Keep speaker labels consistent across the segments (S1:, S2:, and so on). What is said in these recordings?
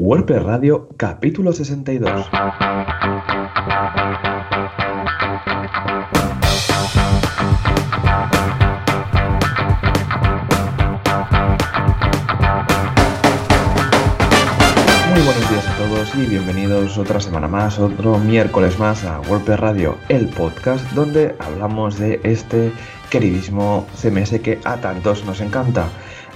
S1: WordPress Radio, capítulo 62. Muy buenos días a todos y bienvenidos otra semana más, otro miércoles más a WordPress Radio, el podcast donde hablamos de este queridísimo CMS que a tantos nos encanta.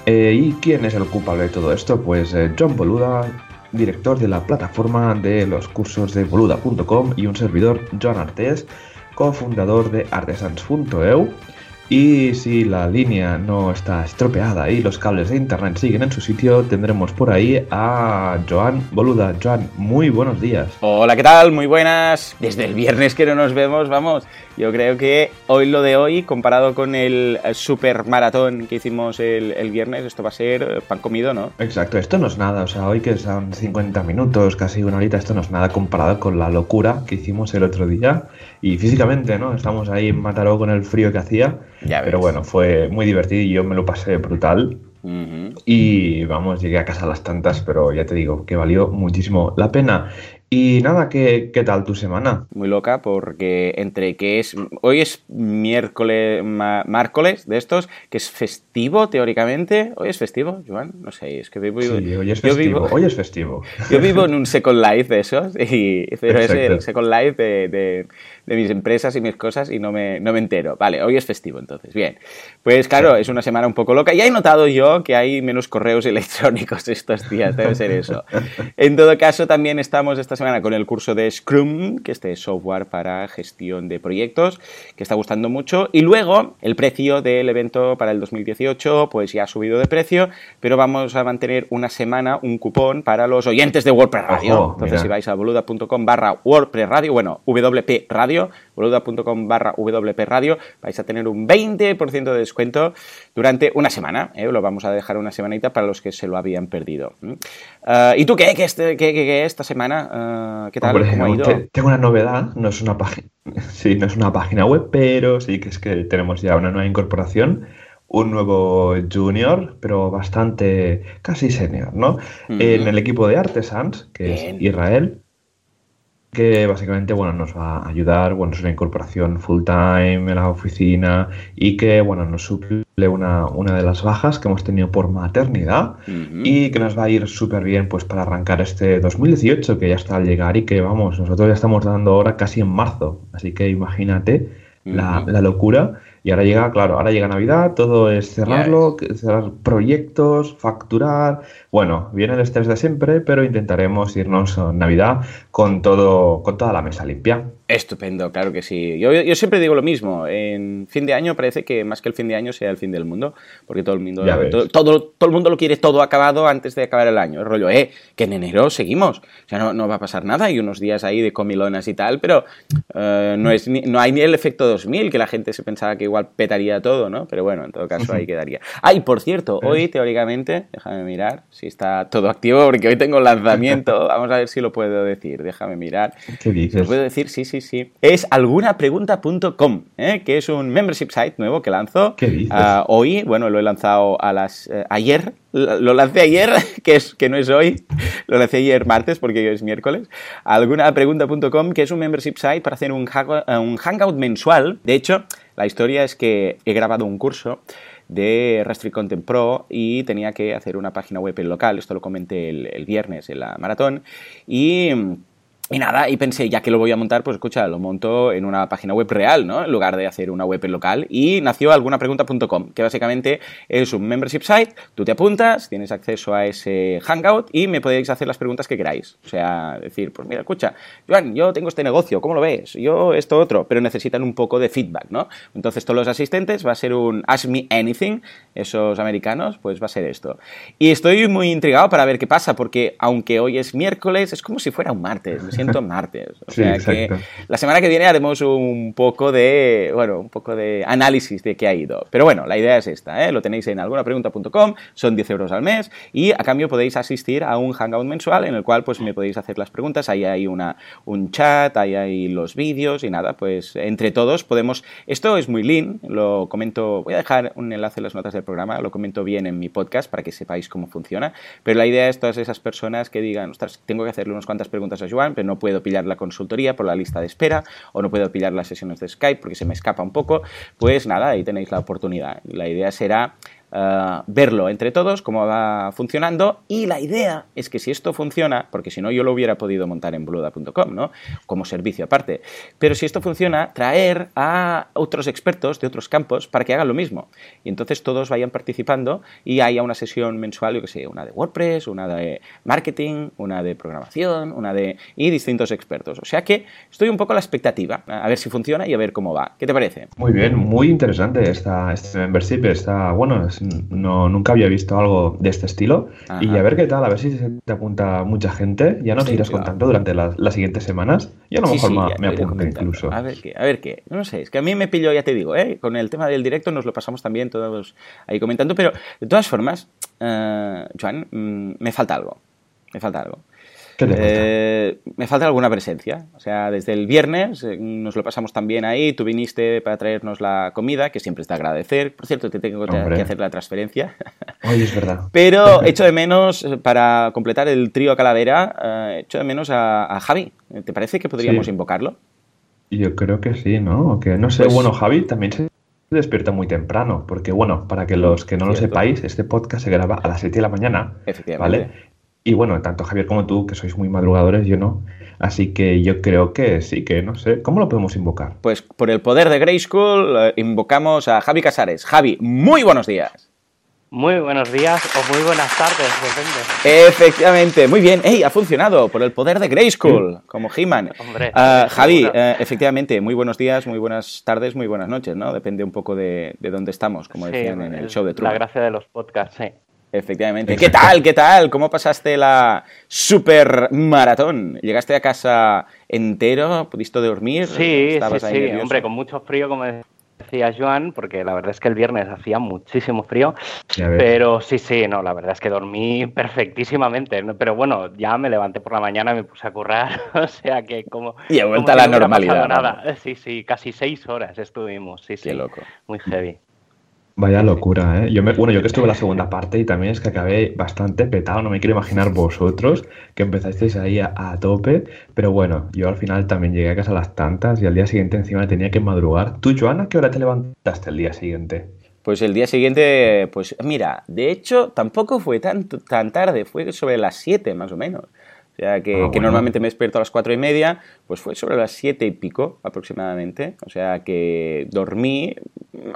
S1: Eh, ¿Y quién es el culpable de todo esto? Pues eh, John Boluda, director de la plataforma de los cursos de boluda.com y un servidor, Joan Artes, cofundador de artesans.eu. Y si la línea no está estropeada y los cables de internet siguen en su sitio, tendremos por ahí a Joan Boluda. Joan, muy buenos días.
S2: Hola, ¿qué tal? Muy buenas. Desde el viernes que no nos vemos, vamos. Yo creo que hoy lo de hoy, comparado con el super maratón que hicimos el, el viernes, esto va a ser pan comido, ¿no?
S1: Exacto, esto no es nada. O sea, hoy que son 50 minutos, casi una horita, esto no es nada comparado con la locura que hicimos el otro día. Y físicamente, ¿no? Estamos ahí en Mataró con el frío que hacía.
S2: Ya.
S1: Pero bueno, fue muy divertido y yo me lo pasé brutal.
S2: Ujú.
S1: Y vamos, llegué a casa a las tantas, pero ya te digo que valió muchísimo la pena. Y nada, ¿qué, qué tal tu semana?
S2: Muy loca porque entre que es... Hoy es miércoles, márcoles de estos, que es festivo teóricamente. ¿Hoy es festivo, Joan? No sé, es que vivo...
S1: Sí, hoy es festivo.
S2: vivo-
S1: Hoy es festivo.
S2: Yo vivo en un Second Life de esos, y, pero es
S1: Exacto.
S2: el Second Life de, de- de mis empresas y mis cosas y no me, no me entero. Vale, hoy es festivo entonces, bien. Pues claro, es una semana un poco loca. Ya he notado yo que hay menos correos electrónicos estos días, debe ser eso. En todo caso, también estamos esta semana con el curso de Scrum, que este es software para gestión de proyectos, que está gustando mucho. Y luego, el precio del evento para el 2018, pues ya ha subido de precio, pero vamos a mantener una semana un cupón para los oyentes de WordPress Radio. Entonces, si vais a boluda.com barra WordPress Radio, bueno, WP Radio, boluda.com barra WP Radio, vais a tener un 20% de descuento durante una semana. ¿eh? Lo vamos a dejar una semanita para los que se lo habían perdido. Ah, ¿Y tú qué? ¿Qué, este- qué- qué- qué esta semana? Ah, ¿Qué tal?
S1: Hombre,
S2: ¿Cómo ha ido?
S1: te- tengo una novedad, no es una página, sí, no es una página web, pero sí que es que tenemos ya una nueva incorporación, un nuevo junior, pero bastante casi senior, ¿no? En el equipo de Artesans, que
S2: Bien.
S1: es Israel, que básicamente, bueno, nos va a ayudar, bueno, es una incorporación full time en la oficina y que, bueno, nos suple una, una de las bajas que hemos tenido por maternidad y que nos va a ir súper bien pues para arrancar este 2018 que ya está al llegar y que vamos, nosotros ya estamos dando ahora casi en marzo, así que imagínate la, la locura y ahora llega, claro, ahora llega Navidad, todo es cerrarlo, cerrar proyectos, facturar, bueno, viene el estrés de siempre, pero intentaremos irnos a Navidad con todo, con toda la mesa limpia.
S2: Estupendo, claro que sí. Yo, yo siempre digo lo mismo. En fin de año parece que más que el fin de año sea el fin del mundo, porque todo el mundo, todo, todo, todo el mundo lo quiere todo acabado antes de acabar el año. El rollo, eh, que en enero seguimos. O sea, no, no va a pasar nada. Hay unos días ahí de comilonas y tal, pero eh, no, es ni- no hay ni el efecto 2000, que la gente se pensaba que igual petaría todo, ¿no? Pero bueno, en todo caso ahí quedaría. Ay, por cierto, hoy teóricamente, déjame mirar si está todo activo, porque hoy tengo lanzamiento. Vamos a ver si lo puedo decir. Déjame mirar.
S1: ¿Qué
S2: ¿Se
S1: dices?
S2: puede decir? Sí, sí, sí. Es algunapregunta.com, ¿eh? que es un membership site nuevo que lanzo.
S1: ¿Qué dices?
S2: Ah, hoy, bueno, lo he lanzado a las... eh, ayer, lo lancé ayer, que, es, que no es hoy, lo lancé ayer martes porque hoy es miércoles. Algunapregunta.com, que es un membership site para hacer un, eh, un hangout mensual. De hecho, la historia es que he grabado un curso de Restrict Content Pro y tenía que hacer una página web en local, esto lo comenté el, el viernes en la maratón, y... Y nada, y pensé, ya que lo voy a montar, pues escucha, lo monto en una página web real, ¿no? En lugar de hacer una web local. Y nació algunapregunta.com, que básicamente es un membership site, tú te apuntas, tienes acceso a ese hangout y me podéis hacer las preguntas que queráis. O sea, decir, pues mira, escucha, Joan, yo tengo este negocio, ¿cómo lo ves? Yo esto otro, pero necesitan un poco de feedback, ¿no? Entonces todos los asistentes va a ser un Ask Me Anything, esos americanos, pues va a ser esto. Y estoy muy intrigado para ver qué pasa, porque aunque hoy es miércoles, es como si fuera un martes. Siento martes. O sea que la semana que viene haremos un poco de, bueno, un poco de análisis de qué ha ido. Pero bueno, la idea es esta, ¿eh? lo tenéis en algunapregunta.com, son 10 euros al mes y a cambio podéis asistir a un hangout mensual en el cual pues me podéis hacer las preguntas, ahí hay una, un chat, ahí hay los vídeos y nada, pues entre todos podemos, esto es muy lean, lo comento, voy a dejar un enlace en las notas del programa, lo comento bien en mi podcast para que sepáis cómo funciona, pero la idea es todas esas personas que digan, ostras, tengo que hacerle unas cuantas preguntas a Joan, pero no puedo pillar la consultoría por la lista de espera o no puedo pillar las sesiones de Skype porque se me escapa un poco, pues nada, ahí tenéis la oportunidad. La idea será eh, verlo entre todos, cómo va funcionando. Y la idea es que si esto funciona, porque si no yo lo hubiera podido montar en bluda.com, ¿no? Como servicio aparte. Pero si esto funciona, traer a otros expertos de otros campos para que hagan lo mismo. Y entonces todos vayan participando y haya una sesión mensual, yo que sé, una de WordPress, una de marketing, una de programación, una de... y distintos expertos. O sea que estoy un poco a la expectativa, a ver si funciona y a ver cómo va. ¿Qué te parece?
S1: Muy bien, muy interesante esta, este membership. Está, bueno, es no, nunca había visto algo de este estilo. Y a ver qué tal, a ver si se te apunta mucha gente. Ya nos irás contando durante las, siguientes semanas. Y a lo mejor me, apunto incluso.
S2: A ver qué, a ver qué. No sé, es que a mí me pilló, ya te digo, ¿eh? con el tema del directo nos lo pasamos también todos ahí comentando. Pero de todas formas, uh, Joan, mm, me falta algo. Me falta algo. Eh, me falta alguna presencia. O sea, desde el viernes eh, nos lo pasamos también ahí. Tú viniste para traernos la comida, que siempre está agradecer. Por cierto, te tengo que hacer la transferencia.
S1: Es verdad.
S2: Pero echo de menos, eh, para completar el trío Calavera, echo de menos a, Javi. ¿Te parece que podríamos invocarlo?
S1: Yo creo que sí, ¿no? Que no sé, pues bueno, Javi también se despierta muy temprano, porque bueno, para que los que no lo sepáis, este podcast se graba a las 7 de la mañana. Efectivamente. ¿vale? Y bueno, tanto Javier como tú, que sois muy madrugadores, yo no. Así que yo creo que sí, que no sé. ¿Cómo lo podemos invocar?
S2: Pues por el poder de Grey School eh, invocamos a Javi Casares. Javi, muy buenos días.
S3: Muy buenos días o muy buenas tardes,
S2: depende. Efectivamente, muy bien. ¡Ey! Ha funcionado por el poder de Grey School, como He-Man. Uh, Javi, uh, efectivamente, muy buenos días, muy buenas tardes, muy buenas noches, ¿no? Depende un poco de, de dónde estamos, como decían en el, show de Truman.
S3: La gracia de los podcasts, sí.
S2: Efectivamente. ¿Qué tal? ¿Qué tal? ¿Cómo pasaste la super maratón? ¿Llegaste a casa entero? ¿Pudiste dormir?
S3: Sí, sí, sí. Hombre, con mucho frío, como decía Joan, porque la verdad es que el viernes hacía muchísimo frío. Pero sí, sí, no, la verdad es que dormí perfectísimo,mente Pero bueno, ya me levanté por la mañana me puse a currar. o sea que como.
S2: Y
S3: a
S2: vuelta a la normalidad.
S3: Nada. Sí, sí, casi seis horas estuvimos. Sí, sí.
S2: Qué loco.
S3: Muy heavy.
S1: Vaya locura, ¿eh? Yo me, bueno, yo que estuve en la segunda parte y también es que acabé bastante petado, no me quiero imaginar vosotros que empezasteis ahí a, tope, pero bueno, yo al final también llegué a casa a las tantas y al día siguiente encima tenía que madrugar. ¿Tú, Joana, qué hora te levantaste el día siguiente?
S2: Pues el día siguiente, pues mira, de hecho tampoco fue tan, tan tarde, fue sobre las 7 más o menos. O sea, que, ah, que, normalmente me despierto a las cuatro y media, pues fue sobre las siete y pico aproximadamente. O sea, que dormí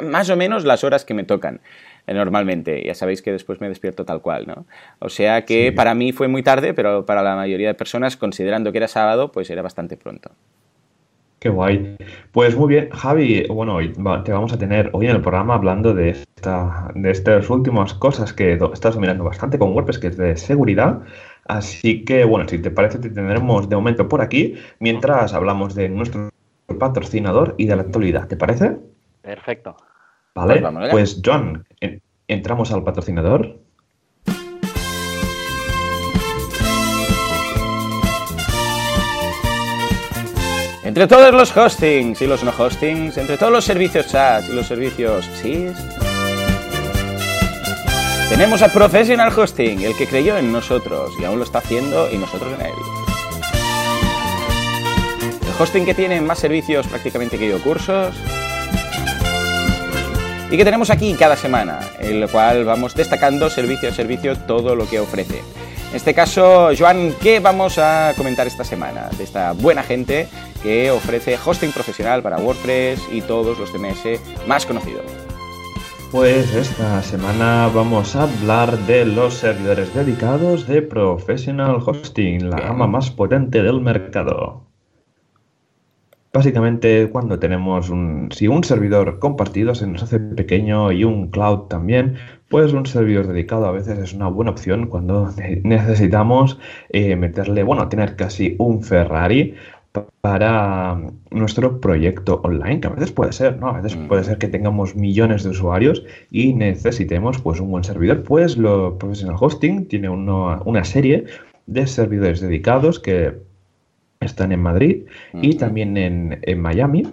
S2: más o menos las horas que me tocan eh, normalmente. Ya sabéis que después me despierto tal cual, ¿no? O sea que para mí fue muy tarde, pero para la mayoría de personas, considerando que era sábado, pues era bastante pronto.
S1: Qué guay. Pues muy bien, Javi, bueno, te vamos a tener hoy en el programa hablando de, esta, de estas últimas cosas que estás mirando bastante con WordPress, que es de seguridad. Así que, bueno, si te parece, te tendremos de momento por aquí mientras hablamos de nuestro patrocinador y de la actualidad. ¿Te parece?
S3: Perfecto.
S1: Vale, pues, pues John, entramos al patrocinador.
S2: Entre todos los hostings y los no hostings, entre todos los servicios SaaS y los servicios SIS, tenemos a Professional Hosting, el que creyó en nosotros y aún lo está haciendo y nosotros en él. El hosting que tiene más servicios prácticamente que yo cursos. Y que tenemos aquí cada semana, en el cual vamos destacando servicio a servicio todo lo que ofrece. En este caso, Joan, ¿qué vamos a comentar esta semana? De esta buena gente que ofrece hosting profesional para WordPress y todos los CMS más conocidos.
S1: Pues esta semana vamos a hablar de los servidores dedicados de Professional Hosting, la gama más potente del mercado. Básicamente, cuando tenemos un, si un servidor compartido se nos hace pequeño y un cloud también, pues un servidor dedicado a veces es una buena opción cuando necesitamos eh, meterle, bueno, tener casi un Ferrari para nuestro proyecto online, que a veces puede ser, ¿no? A veces puede ser que tengamos millones de usuarios y necesitemos pues un buen servidor. Pues lo Professional Hosting tiene una serie de servidores dedicados que están en Madrid y también en, en Miami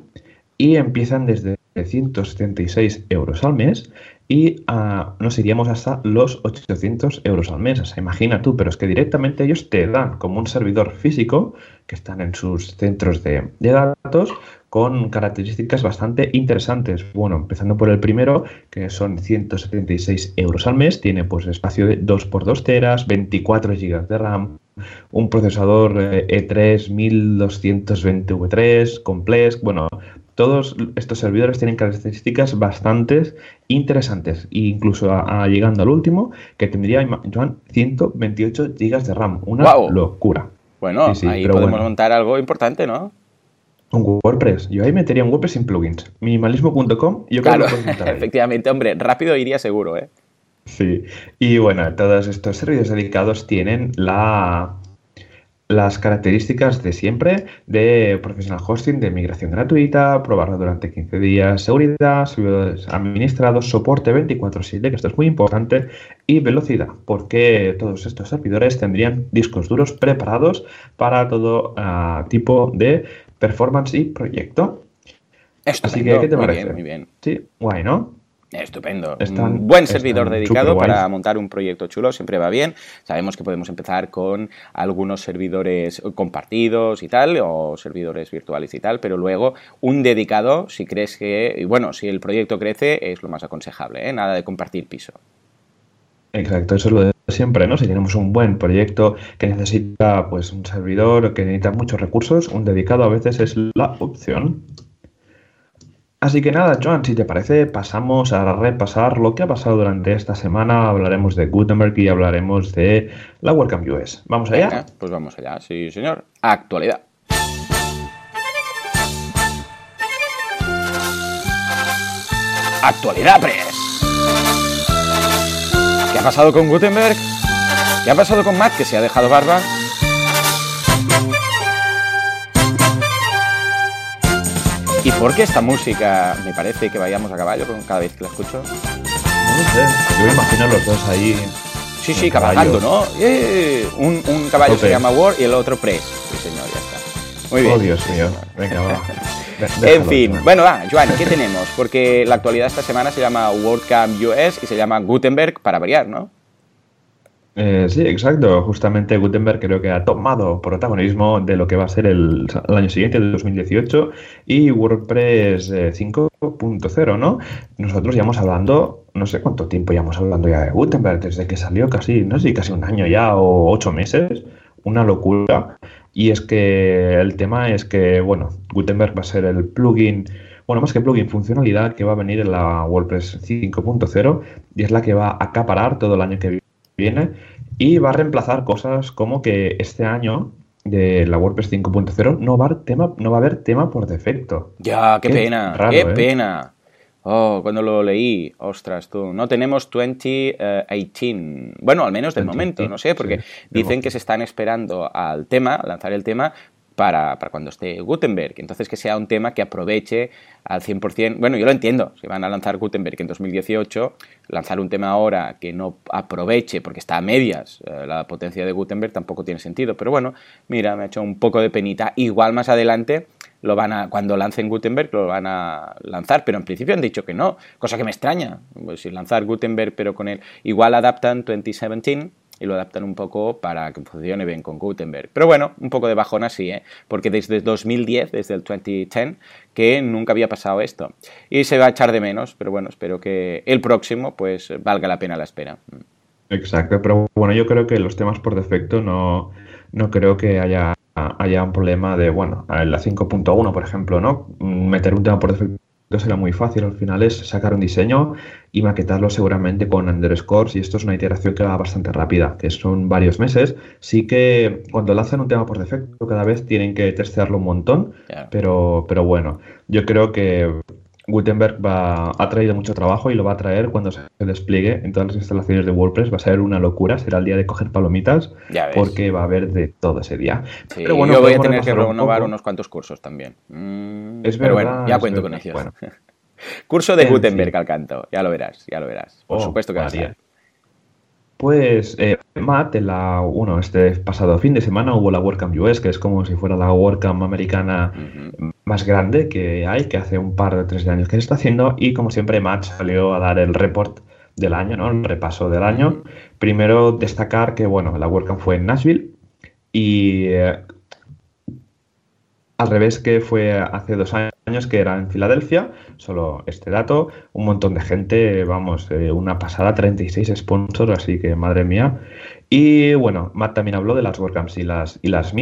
S1: y empiezan desde 176 euros al mes y uh, nos iríamos hasta los 800 euros al mes. O sea, imagina tú, pero es que directamente ellos te dan como un servidor físico que están en sus centros de, de datos con características bastante interesantes. Bueno, empezando por el primero, que son 176 euros al mes, tiene pues espacio de 2x2 teras, 24 GB de RAM, un procesador E3 1220V3, complex, bueno, todos estos servidores tienen características bastante interesantes, incluso llegando al último, que tendría, Joan, 128 GB de RAM. Una locura.
S2: Bueno, ahí podemos montar algo importante, ¿no?
S1: Un WordPress. Yo ahí metería un WordPress sin plugins. Minimalismo.com, yo
S2: creo que lo Efectivamente, hombre, rápido iría seguro, ¿eh?
S1: Sí. Y bueno, todos estos servidores dedicados tienen la las características de siempre de professional hosting, de migración gratuita, probarlo durante 15 días, seguridad, servidores administrados, soporte 24/7, que esto es muy importante, y velocidad, porque todos estos servidores tendrían discos duros preparados para todo ah, tipo de performance y proyecto.
S2: Así que, ¿qué te parece? muy bien.
S1: Sí, guay, ¿no?
S2: Estupendo. un buen servidor dedicado para montar un proyecto chulo, siempre va bien. Sabemos que podemos empezar con algunos servidores compartidos y tal, o servidores virtuales y tal, pero luego un dedicado, si crees que, y bueno, si el proyecto crece, es lo más aconsejable, ¿eh? nada de compartir piso.
S1: Exacto, eso es lo de siempre, ¿no? Si tenemos un buen proyecto que necesita pues un servidor, que necesita muchos recursos, un dedicado a veces es la opción. Así que nada, Joan, si te parece, pasamos a repasar lo que ha pasado durante esta semana. Hablaremos de Gutenberg y hablaremos de la WordCamp US. ¿Vamos allá?
S2: pues vamos allá, sí, señor. Actualidad. Actualidad Press. ¿Qué ha pasado con Gutenberg? ¿Qué ha pasado con Matt, que se ha dejado barba? ¿Y por qué esta música me parece que vayamos a caballo cada vez que la escucho? No
S1: sé, yo me imagino los dos ahí.
S2: Sí, sí, cabalgando, ¿no? Eh, un, un, caballo se llama War y el otro Press. Sí, señor, ya está. Muy bien.
S1: Oh, Dios mío. Venga, va.
S2: en fin, bueno, va, Joan, ¿qué tenemos? Porque la actualidad esta semana se llama WordCamp US y se llama Gutenberg para variar, ¿no?
S1: Eh, sí, exacto. Justamente Gutenberg creo que ha tomado protagonismo de lo que va a ser el, año siguiente, el 2018, y WordPress 5.0, eh, ¿no? Nosotros ya hemos hablando, no sé cuánto tiempo ya hemos hablando ya de Gutenberg, desde que salió casi, no sé, casi un año ya o ocho meses, una locura. Y es que el tema es que, bueno, Gutenberg va a ser el plugin bueno, más que plugin, funcionalidad que va a venir en la WordPress 5.0 y es la que va a acaparar todo el año que viene y va a reemplazar cosas como que este año de la WordPress 5.0 no va a haber tema, no va a haber tema por defecto.
S2: Ya, qué, pena, qué ¿eh? pena. Oh, cuando lo leí, ostras, tú, no tenemos 2018. Bueno, al menos de momento, no sé, porque dicen que se están esperando al tema, lanzar el tema, para, para, cuando esté Gutenberg. Entonces, que sea un tema que aproveche al 100%. Bueno, yo lo entiendo. Si van a lanzar Gutenberg en 2018, lanzar un tema ahora que no aproveche, porque está a medias eh, la potencia de Gutenberg, tampoco tiene sentido. Pero bueno, mira, me ha hecho un poco de penita. Igual más adelante lo van a, cuando lancen Gutenberg lo van a lanzar, pero en principio han dicho que no, cosa que me extraña. Pues si lanzar Gutenberg, pero con él, igual adaptan 2017 y lo adaptan un poco para que funcione bien con Gutenberg. Pero bueno, un poco de bajón así, ¿eh? porque desde 2010, desde el 2010, que nunca había pasado esto. Y se va a echar de menos, pero bueno, espero que el próximo pues valga la pena la espera.
S1: Exacto, pero bueno, yo creo que los temas por defecto no, no creo que haya, haya un problema de, bueno, en la 5.1, por ejemplo, ¿no? Meter un tema por defecto será muy fácil. Al final es sacar un diseño y maquetarlo seguramente con underscores y esto es una iteración que va bastante rápida, que son varios meses. Sí que cuando lanzan un tema por defecto cada vez tienen que testearlo un montón, pero, pero bueno, yo creo que Gutenberg va, ha traído mucho trabajo y lo va a traer cuando se despliegue en todas las instalaciones de WordPress. Va a ser una locura, será el día de coger palomitas porque va a haber de todo ese día.
S2: pero bueno, yo voy a tener que renovar unos cuantos cursos también. Mm, es pero bueno, ya cuento con ellos. Curso de Gutenberg al canto, ya lo verás, ya lo verás. Por oh, supuesto que va a ser.
S1: Pues eh, Matt, en la, bueno, este pasado fin de semana hubo la WordCamp US, que es como si fuera la WordCamp americana más grande que hay, que hace un par de tres años que se está haciendo, y como siempre Matt salió a dar el report del año, ¿no? El repaso del año. Primero destacar que, bueno, la WordCamp fue en Nashville y eh, al revés que fue hace dos años que era en Filadelfia, solo este dato, un montón de gente, vamos, eh, una pasada, 36 sponsors, así que madre mía. Y bueno, Matt también habló de las WordCamps y las, y las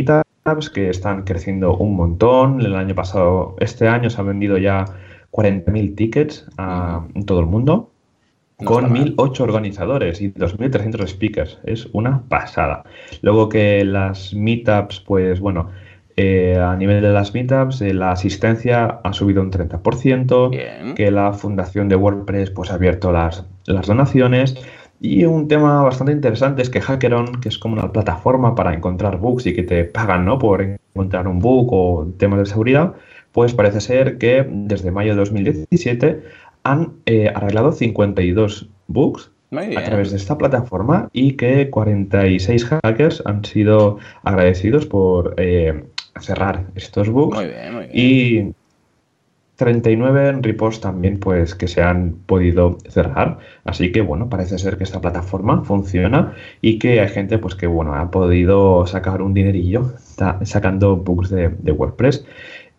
S1: Que están creciendo un montón. El año pasado, este año se han vendido ya 40.000 tickets a, en todo el mundo. con 1.008 organizadores y 2.300 speakers. Es una pasada. Luego que las meetups, pues bueno, eh, a nivel de las meetups, eh, la asistencia ha subido un 30%, que la fundación de WordPress pues, ha abierto las, las donaciones. Y un tema bastante interesante es que Hackeron, que es como una plataforma para encontrar bugs y que te pagan ¿no? por encontrar un bug o temas de seguridad, pues parece ser que desde mayo de 2017 han eh, arreglado 52 bugs a través de esta plataforma y que 46 hackers han sido agradecidos por cerrar estos bugs. Y 39 en repos también pues que se han podido cerrar. Así que bueno, parece ser que esta plataforma funciona y que hay gente pues que bueno, ha podido sacar un dinerillo sacando bugs de, WordPress.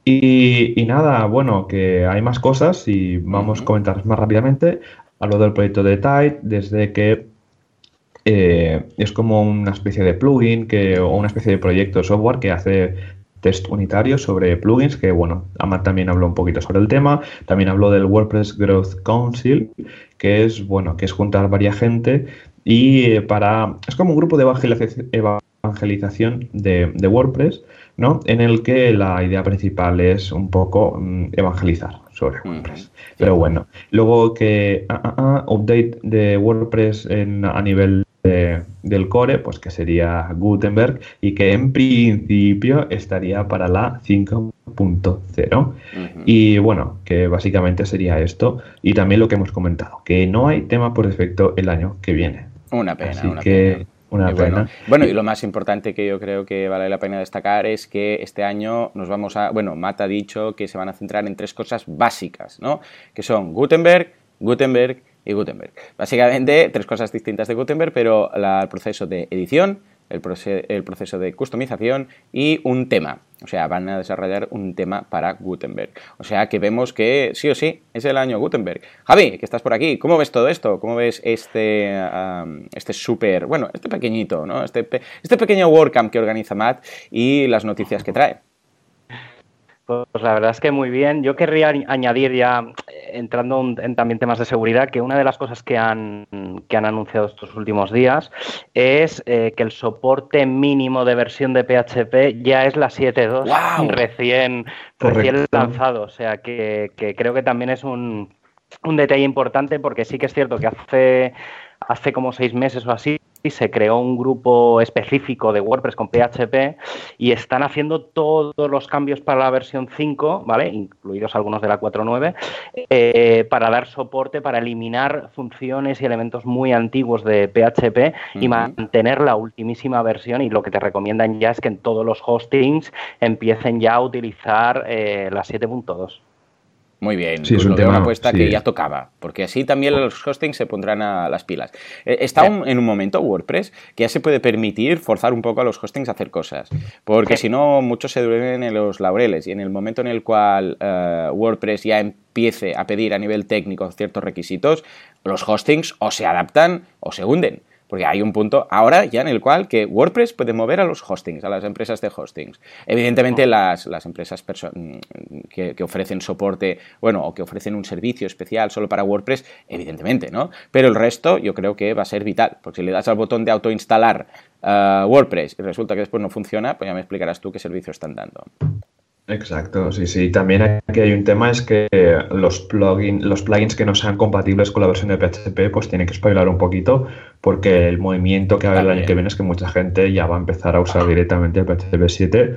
S1: Y, nada, bueno, que hay más cosas y vamos a comentar más rápidamente. Hablo del proyecto de Tide desde que eh, es como una especie de plugin que, o una especie de proyecto de software que hace test unitario sobre plugins, que bueno, Amat también habló un poquito sobre el tema, también habló del WordPress Growth Council, que es bueno, que es juntar varias gente y eh, para es como un grupo de evangelización de, WordPress, ¿no? En el que la idea principal es un poco mm, evangelizar sobre WordPress. Pero bueno, luego que ah, ah, ah, update de WordPress en, a nivel del core, pues que sería Gutenberg y que en principio estaría para la 5.0. Y bueno, que básicamente sería esto. Y también lo que hemos comentado, que no hay tema por defecto el año que viene.
S2: Una pena. Así que Una pena. Bueno. y lo más importante que yo creo que vale la pena destacar es que este año nos vamos a, bueno, Matt ha dicho que se van a centrar en tres cosas básicas, ¿no? Que son Gutenberg, Gutenberg y Gutenberg. Básicamente, tres cosas distintas de Gutenberg, pero el proceso de edición, el, el, proceso de customización y un tema. O sea, van a desarrollar un tema para Gutenberg. O sea, que vemos que sí o sí es el año Gutenberg. Javi, que estás por aquí, ¿cómo ves todo esto? ¿Cómo ves este, este súper, bueno, este pequeñito, ¿no? Este, este pequeño WordCamp que organiza Matt y las noticias que trae?
S3: Pues la verdad es que muy bien. Yo querría añadir ya, entrando en también temas de seguridad, que una de las cosas que han, que han anunciado estos últimos días es eh, que el soporte mínimo de versión de PHP ya es la 7.2 recién, recién lanzado. O sea que, que creo que también es un, un detalle importante porque sí que es cierto que hace, hace como seis meses o así se creó un grupo específico de WordPress con PHP y están haciendo todos los cambios para la versión 5, ¿vale? Incluidos algunos de la 4.9, eh, para dar soporte, para eliminar funciones y elementos muy antiguos de PHP y mantener la ultimísima versión. Y lo que te recomiendan ya es que en todos los hostings empiecen ya a utilizar eh, la 7.2.
S2: Muy bien, sí, es pues una apuesta que ya tocaba, porque así también los hostings se pondrán a las pilas. Eh, está en un momento WordPress que ya se puede permitir forzar un poco a los hostings a hacer cosas, porque si no muchos se duermen en los laureles y en el momento en el cual eh, WordPress ya empiece a pedir a nivel técnico ciertos requisitos, los hostings o se adaptan o se hunden. Porque hay un punto ahora ya en el cual que WordPress puede mover a los hostings, a las empresas de hostings. Evidentemente las, empresas mm, que, que, ofrecen soporte, bueno, o que ofrecen un servicio especial solo para WordPress, evidentemente, ¿no? Pero el resto yo creo que va a ser vital, porque si le das al botón de autoinstalar uh, WordPress y resulta que después no funciona, pues ya me explicarás tú qué servicio están dando.
S1: Exacto, sí, sí. También aquí hay un tema, es que los, plugin, los plugins que no sean compatibles con la versión de PHP, pues tienen que spoiler un poquito, porque el movimiento que va el año que viene es que mucha gente ya va a empezar a usar directamente el PHP 7,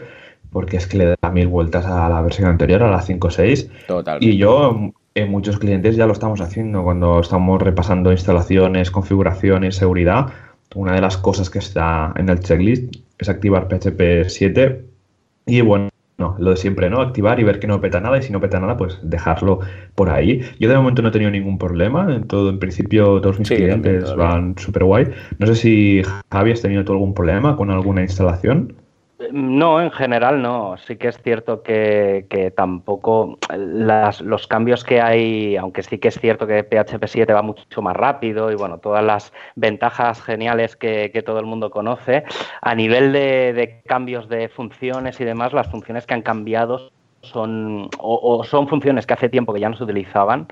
S1: porque es que le da mil vueltas a la versión anterior, a la 5.6. Total. Y yo, en muchos clientes ya lo estamos haciendo, cuando estamos repasando instalaciones, configuraciones, seguridad, una de las cosas que está en el checklist es activar PHP 7 y bueno, no, lo de siempre, ¿no? Activar y ver que no peta nada y si no peta nada, pues dejarlo por ahí. Yo de momento no he tenido ningún problema, en todo, en principio todos mis clientes van súper guay. No sé si Javi has tenido tú algún problema con alguna instalación.
S3: No, en general no. Sí que es cierto que, tampoco los cambios que hay, aunque sí que es cierto que PHP 7 va mucho más rápido y bueno, todas las ventajas geniales que, todo el mundo conoce, a nivel de, cambios de funciones y demás, las funciones que han cambiado son o, son funciones que hace tiempo que ya no se utilizaban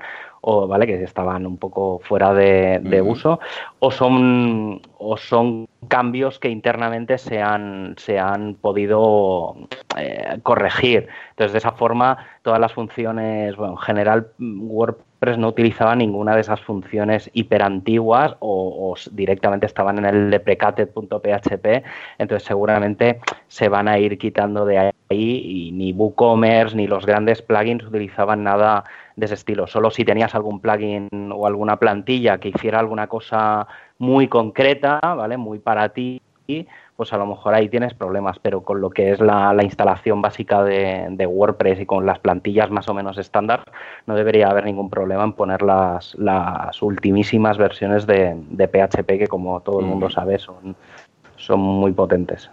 S3: o vale que estaban un poco fuera de, uso o son o son cambios que internamente se han, se han podido eh, corregir. Entonces de esa forma todas las funciones bueno en general WordPress no utilizaba ninguna de esas funciones hiperantiguas o, o directamente estaban en el deprecated.php entonces seguramente se van a ir quitando de ahí y ni WooCommerce ni los grandes plugins utilizaban nada de ese estilo. Solo si tenías algún plugin o alguna plantilla que hiciera alguna cosa muy concreta, ¿vale? Muy para ti, pues a lo mejor ahí tienes problemas, pero con lo que es la, instalación básica de, WordPress y con las plantillas más o menos estándar, no debería haber ningún problema en poner las, las ultimísimas versiones de, PHP que como todo el mundo sabe son, son muy potentes.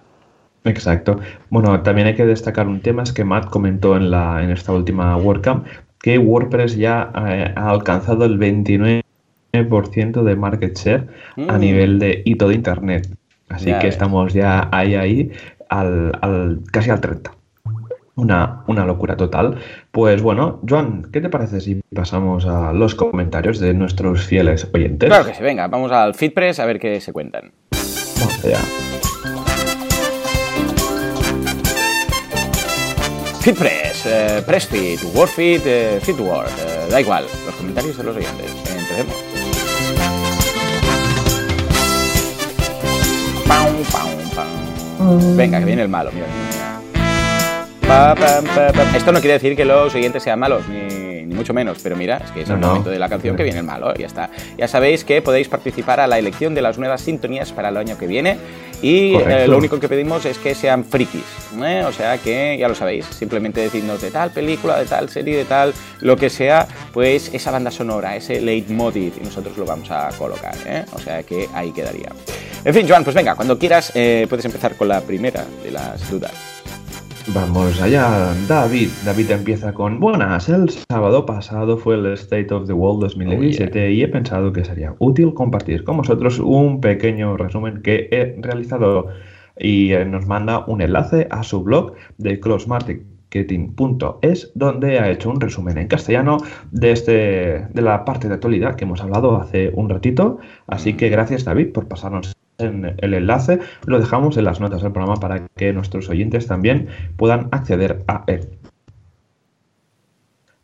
S1: Exacto. Bueno, también hay que destacar un tema, es que Matt comentó en, la, en esta última WordCamp que WordPress ya eh, ha alcanzado el 29% de market share a mm. nivel de hito de Internet. Así que estamos ya ahí, ahí, al, casi al 30%. Una, una, locura total. Pues bueno, Joan, ¿qué te parece si pasamos a los comentarios de nuestros fieles oyentes?
S2: Claro que sí, venga, vamos al FitPress a ver qué se cuentan. Vamos allá. FitPress, eh, PressFit, WordFit, eh, FitWord, eh, da igual, los comentarios de los oyentes. Empecemos. Venga, que viene el malo, mira. Esto no quiere decir que los oyentes sean malos, ni, mucho menos, pero mira, es que es el momento de la canción que viene el malo, ya está. Ya sabéis que podéis participar a la elección de las nuevas sintonías para el año que viene y eh, lo único que pedimos es que sean frikis, ¿eh? o sea que ya lo sabéis, simplemente decirnos de tal película, de tal serie, de tal, lo que sea, pues esa banda sonora, ese leitmotiv, y nosotros lo vamos a colocar, ¿eh? o sea que ahí quedaría. En fin, Joan, pues venga, cuando quieras puedes empezar con la primera de las dudas.
S1: Vamos allá, David. David empieza con Buenas. El sábado pasado fue el State of the World 2017 y he pensado que sería útil compartir con vosotros un pequeño resumen que he realizado y eh, nos manda un enlace a su blog de crossmarketing.es donde ha hecho un resumen en castellano de, este, de la parte de actualidad que hemos hablado hace un ratito. Así que gracias David por pasarnos en el enlace, lo dejamos en las notas del programa para que nuestros oyentes también puedan acceder a él.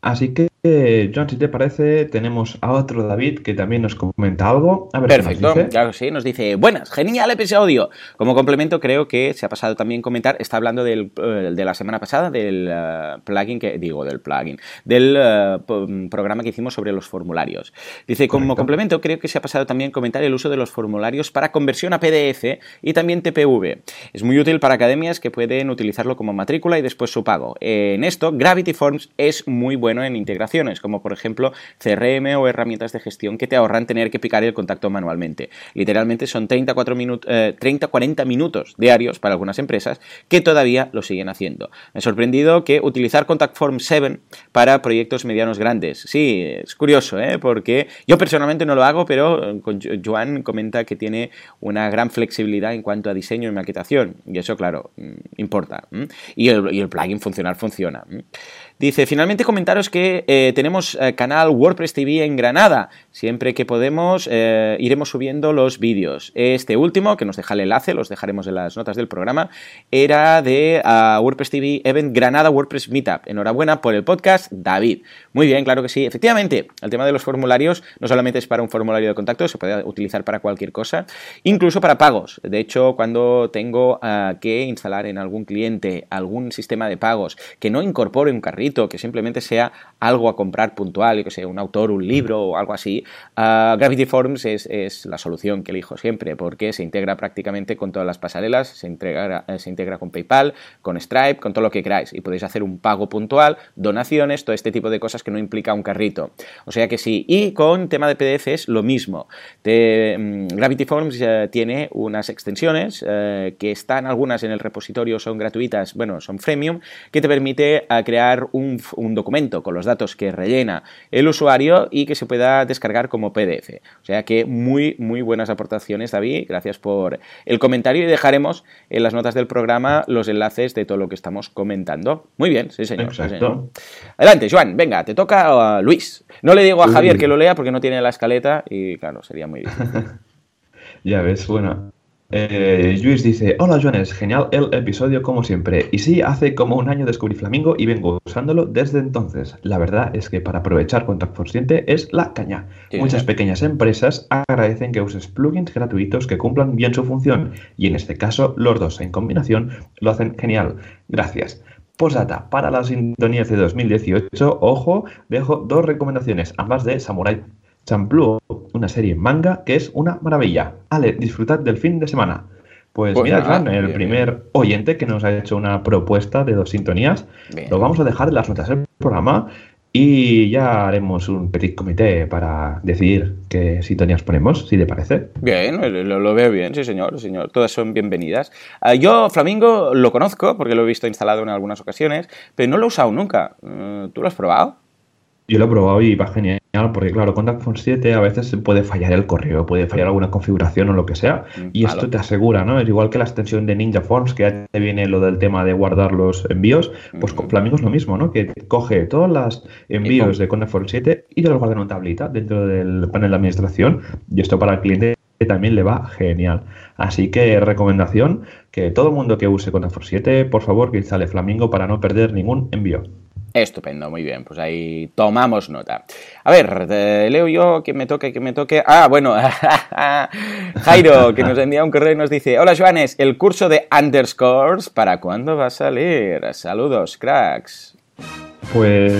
S1: Así que eh, John, si te parece, tenemos a otro David que también nos comenta algo. A ver
S2: Perfecto, claro sí, nos dice, buenas, genial episodio. Como complemento, creo que se ha pasado también comentar, está hablando del, eh, de la semana pasada, del eh, plugin, que digo, del plugin, del programa que hicimos sobre los formularios. Dice, como complemento, creo que se ha pasado también comentar el uso de los formularios para conversión a PDF y también TPV. Es muy útil para academias que pueden utilizarlo como matrícula y después su pago. En esto, Gravity Forms es muy bueno en como por ejemplo CRM o herramientas de gestión que te ahorran tener que picar el contacto manualmente. Literalmente son 30-40 eh, minutos diarios para algunas empresas que todavía lo siguen haciendo. Me ha sorprendido que utilizar Contact Form 7 para proyectos medianos grandes. Sí, es curioso, ¿eh? porque yo personalmente no lo hago, pero eh, Joan comenta que tiene una gran flexibilidad en cuanto a diseño y maquetación. Y eso, claro, mm, importa. Y el, y el plugin funcionar funciona. Dice, finalmente comentaros que eh, tenemos eh, canal WordPress TV en Granada. Siempre que podemos eh, iremos subiendo los vídeos. Este último, que nos deja el enlace, los dejaremos en las notas del programa, era de ah, WordPress TV Event Granada WordPress Meetup. Enhorabuena por el podcast, David. Muy bien, claro que sí. Efectivamente, el tema de los formularios no solamente es para un formulario de contacto, se puede utilizar para cualquier cosa, incluso para pagos. De hecho, cuando tengo ah, que instalar en algún cliente algún sistema de pagos que no incorpore un carrito, que simplemente sea algo a comprar puntual, que sea un autor, un libro o algo así, uh, Gravity Forms es, la solución que elijo siempre, porque se integra prácticamente con todas las pasarelas, se, integra, eh, se integra con PayPal, con Stripe, con todo lo que queráis, y podéis hacer un pago puntual, donaciones, todo este tipo de cosas que no implica un carrito. O sea que sí, y con tema de PDF es lo mismo. Mm, Gravity Forms eh, tiene unas extensiones eh, que están algunas en el repositorio, son gratuitas, bueno, son freemium, que te permite crear un documento con los datos que rellena el usuario y que se pueda descargar como PDF. O sea que muy, muy buenas aportaciones, David. Gracias por el comentario y dejaremos en las notas del programa los enlaces de todo lo que estamos comentando. Muy bien, sí señor. Adelante, Joan, venga, te toca a Luis. No le digo a Javier que lo lea porque no tiene la escaleta y claro, sería muy difícil.
S1: ya ves, bueno, eh, Luis dice, hola Jones, genial el episodio como siempre. Y sí, hace como un año descubrí Flamingo y vengo usándolo desde entonces. La verdad es que para aprovechar Contact Consciente es la caña. Muchas pequeñas empresas agradecen que uses plugins gratuitos que cumplan bien su función. Y en este caso, los dos en combinación lo hacen genial. Gracias. Posdata, para las sintonías de 2018, ojo, dejo dos recomendaciones, ambas de Samurai Champloo, una serie manga que es una maravilla. Ale, disfrutad del fin de semana. Pues, pues mira, Juan, el primer oyente que nos ha hecho una propuesta de dos sintonías, lo vamos a dejar en las notas del programa y ya haremos un petit comité para decidir qué sintonías ponemos, si te parece.
S2: Bien, lo, veo bien, sí señor, señor. Todas son bienvenidas. Ah, yo Flamingo lo conozco porque lo he visto instalado en algunas ocasiones, pero no lo he usado nunca. Eh, ¿Tú lo has probado?
S1: Yo lo he probado y va genial, porque claro, con Phone 7 a veces puede fallar el correo, puede fallar alguna configuración o lo que sea, mm, y esto te asegura, ¿no? Es igual que la extensión de Ninja Forms, que ya te viene lo del tema de guardar los envíos, pues con Flamingo es lo mismo, ¿no? Que coge todos los envíos de Contact Form 7 y te los guarda en una tablita dentro del panel de administración, y esto para el cliente también le va genial. Así que recomendación que todo el mundo que use Contact Form 7, por favor, que instale Flamingo para no perder ningún envío.
S2: Estupendo, muy bien, pues ahí tomamos nota. A ver, leo yo que me toque, que me toque. Ah, bueno, Jairo, que nos envía un correo y nos dice: Hola Joanes, el curso de underscores, ¿para cuándo va a salir? Saludos, cracks.
S1: Pues.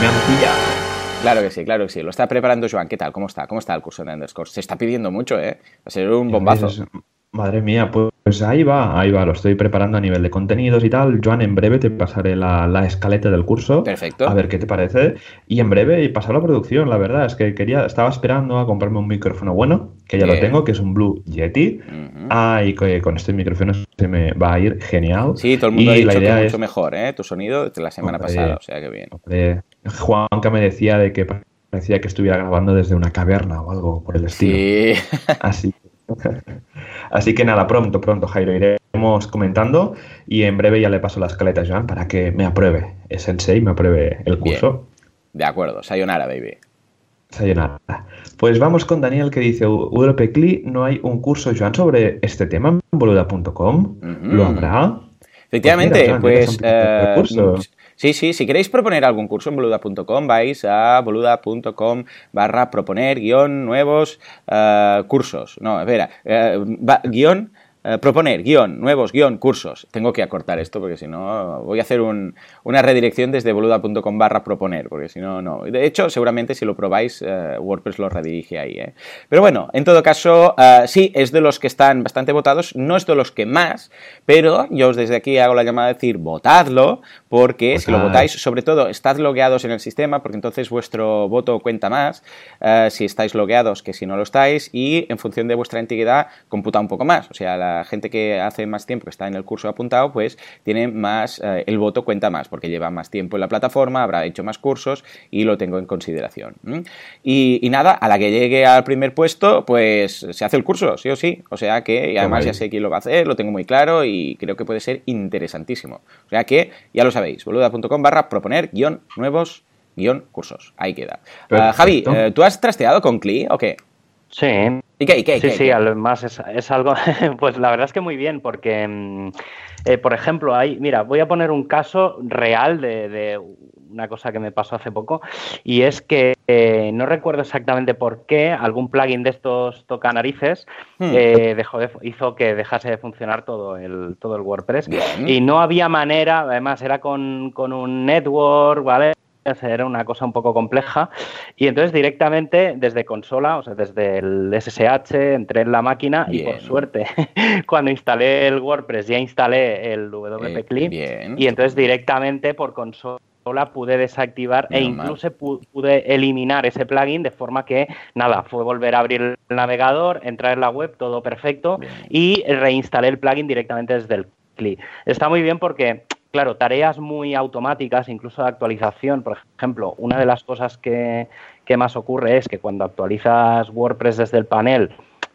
S1: Me han pillado.
S2: Claro que sí, claro que sí. Lo está preparando Joan. ¿Qué tal? ¿Cómo está? ¿Cómo está el curso de underscores? Se está pidiendo mucho, ¿eh? Va a ser un bombazo.
S1: Madre mía, pues ahí va, ahí va, lo estoy preparando a nivel de contenidos y tal. Joan, en breve te pasaré la, la escaleta del curso.
S2: Perfecto.
S1: A ver qué te parece. Y en breve pasar la producción, la verdad, es que quería, estaba esperando a comprarme un micrófono bueno, que ya lo tengo, que es un Blue Yeti. Ah, y que con este micrófono se me va a ir genial.
S2: Sí, todo el mundo ha dicho que es mucho mejor, ¿eh? Tu sonido de la semana pasada, o sea que bien.
S1: Juanca me decía de que parecía que estuviera grabando desde una caverna o algo por el estilo. Sí. Así Así que nada, pronto, pronto, Jairo, iremos comentando y en breve ya le paso la escaleta a Joan para que me apruebe el sensei, me apruebe el curso.
S2: De acuerdo, sayonara, baby.
S1: Sayonara. Pues vamos con Daniel que dice, ¿no hay un curso, Joan, sobre este tema en boluda.com? ¿Lo habrá?
S2: Efectivamente, pues... pues Sí, sí, si queréis proponer algún curso en boluda.com, vais a boluda.com barra proponer guion nuevos uh, cursos. No, espera, uh, guion eh, proponer, guion, nuevos, guion, cursos. Tengo que acortar esto porque si no voy a hacer una redirección desde boluda.com barra proponer, porque si no, no. De hecho, seguramente si lo probáis, eh, WordPress lo redirige ahí. ¿eh? Pero bueno, en todo caso, sí, es de los que están bastante votados, no es de los que más, pero yo os desde aquí hago la llamada de decir, votadlo, porque si lo votáis, sobre todo, estad logueados en el sistema, porque entonces vuestro voto cuenta más, si estáis logueados que si no lo estáis, y en función de vuestra antigüedad, computa un poco más. O sea, la la gente que hace más tiempo que está en el curso apuntado, pues tiene más, eh, el voto cuenta más, porque lleva más tiempo en la plataforma, habrá hecho más cursos y lo tengo en consideración. Y, nada, a la que llegue al primer puesto, pues se hace el curso, sí o sí. O sea que, y además ya sé quién lo va a hacer, lo tengo muy claro y creo que puede ser interesantísimo. O sea que, ya lo sabéis, boluda.com barra proponer guion nuevos guion cursos. Ahí queda. Ah, Javi, eh, ¿tú has trasteado con CLI o qué?
S3: Sí.
S2: ¿Y qué? ¿Y qué?
S3: Sí, sí, además es, algo, pues la verdad es que muy bien, porque, mm, eh, por ejemplo, hay, mira, voy a poner un caso real de, una cosa que me pasó hace poco, y es que eh, no recuerdo exactamente por qué algún plugin de estos toca narices hmm. dejó hizo que dejase de funcionar todo el, todo el WordPress, y no había manera, además era con, con un network, ¿vale? Era una cosa un poco compleja. Y entonces directamente desde consola, o sea, desde el SSH entré en la máquina y por suerte cuando instalé el WordPress ya instalé el WP Clip. y entonces directamente por consola pude desactivar e incluso pude eliminar ese plugin de forma que nada, fue volver a abrir el navegador, entrar en la web, todo perfecto. Y reinstalé el plugin directamente desde el CLI. Está muy bien porque Claro, tareas muy automáticas, incluso de actualización. Por ejemplo, una de las cosas que, más ocurre es que cuando actualizas WordPress desde el panel,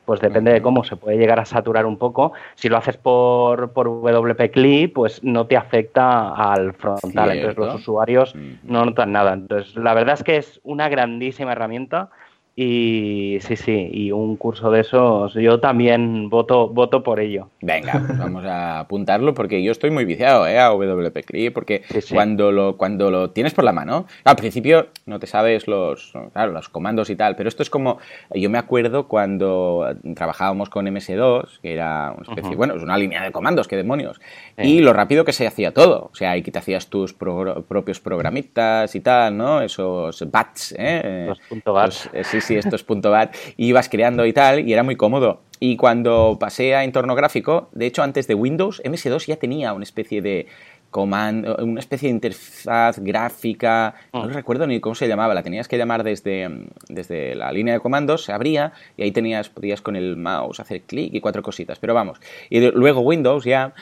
S3: pues depende de cómo se puede llegar a saturar un poco. Si lo haces por, por WP CLI, pues no te afecta al frontal. Entonces los usuarios no notan nada. Entonces la verdad es que es una grandísima herramienta y sí, sí, y un curso de esos, yo también voto, voto por ello.
S2: Venga, pues vamos a apuntarlo porque yo estoy muy viciado ¿eh? a WP porque Cuando, lo, cuando lo tienes por la mano, al principio no te sabes los, claro, los comandos y tal, pero esto es como, yo me acuerdo cuando trabajábamos con MS2, que era una especie, bueno, es una línea de comandos, qué demonios, y lo rápido que se hacía todo, o sea, y que te hacías tus propios programitas y tal, ¿no? Esos bats, ¿eh?
S3: Los punto bats.
S2: Eh, sí, sí, esto es punto .bat, y ibas creando y tal, y era muy cómodo. Y cuando pasé a entorno gráfico, de hecho antes de Windows, MS2 ya tenía una especie de comando, una especie de interfaz gráfica, no mm. recuerdo ni cómo se llamaba, la tenías que llamar desde, desde la línea de comandos, se abría y ahí tenías, podías con el mouse hacer clic y cuatro cositas, pero vamos. Y luego Windows ya,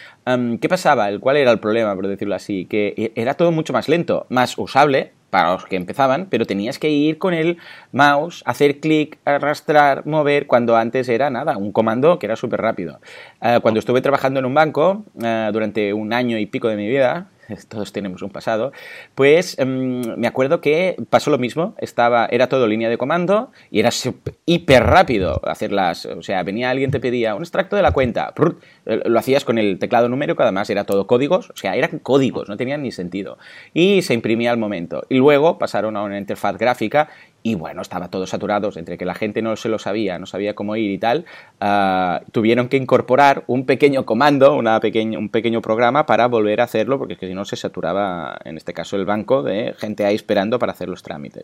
S2: ¿qué pasaba? ¿Cuál era el problema, por decirlo así? Que e, era todo mucho más lento, más usable, para los que empezaban, pero tenías que ir con el mouse, hacer clic, arrastrar, mover, cuando antes era nada, un comando que era súper rápido. Eh, cuando estuve trabajando en un banco eh, durante un año y pico de mi vida, todos tenemos un pasado, pues em, me acuerdo que pasó lo mismo, estaba, era todo línea de comando y era hiper rápido hacerlas, o sea, venía alguien, te pedía un extracto de la cuenta, eh, lo hacías con el teclado numérico, además era todo códigos, o sea, eran códigos, no tenían ni sentido, y se imprimía al momento. Y luego pasaron a una interfaz gráfica y bueno, estaba todo saturado, entre que la gente no se lo sabía, no sabía cómo ir y tal, ah, tuvieron que incorporar un pequeño comando, una pequeña, un pequeño programa para volver a hacerlo, porque es que si no se saturaba, en este caso, el banco de gente ahí esperando para hacer los trámites.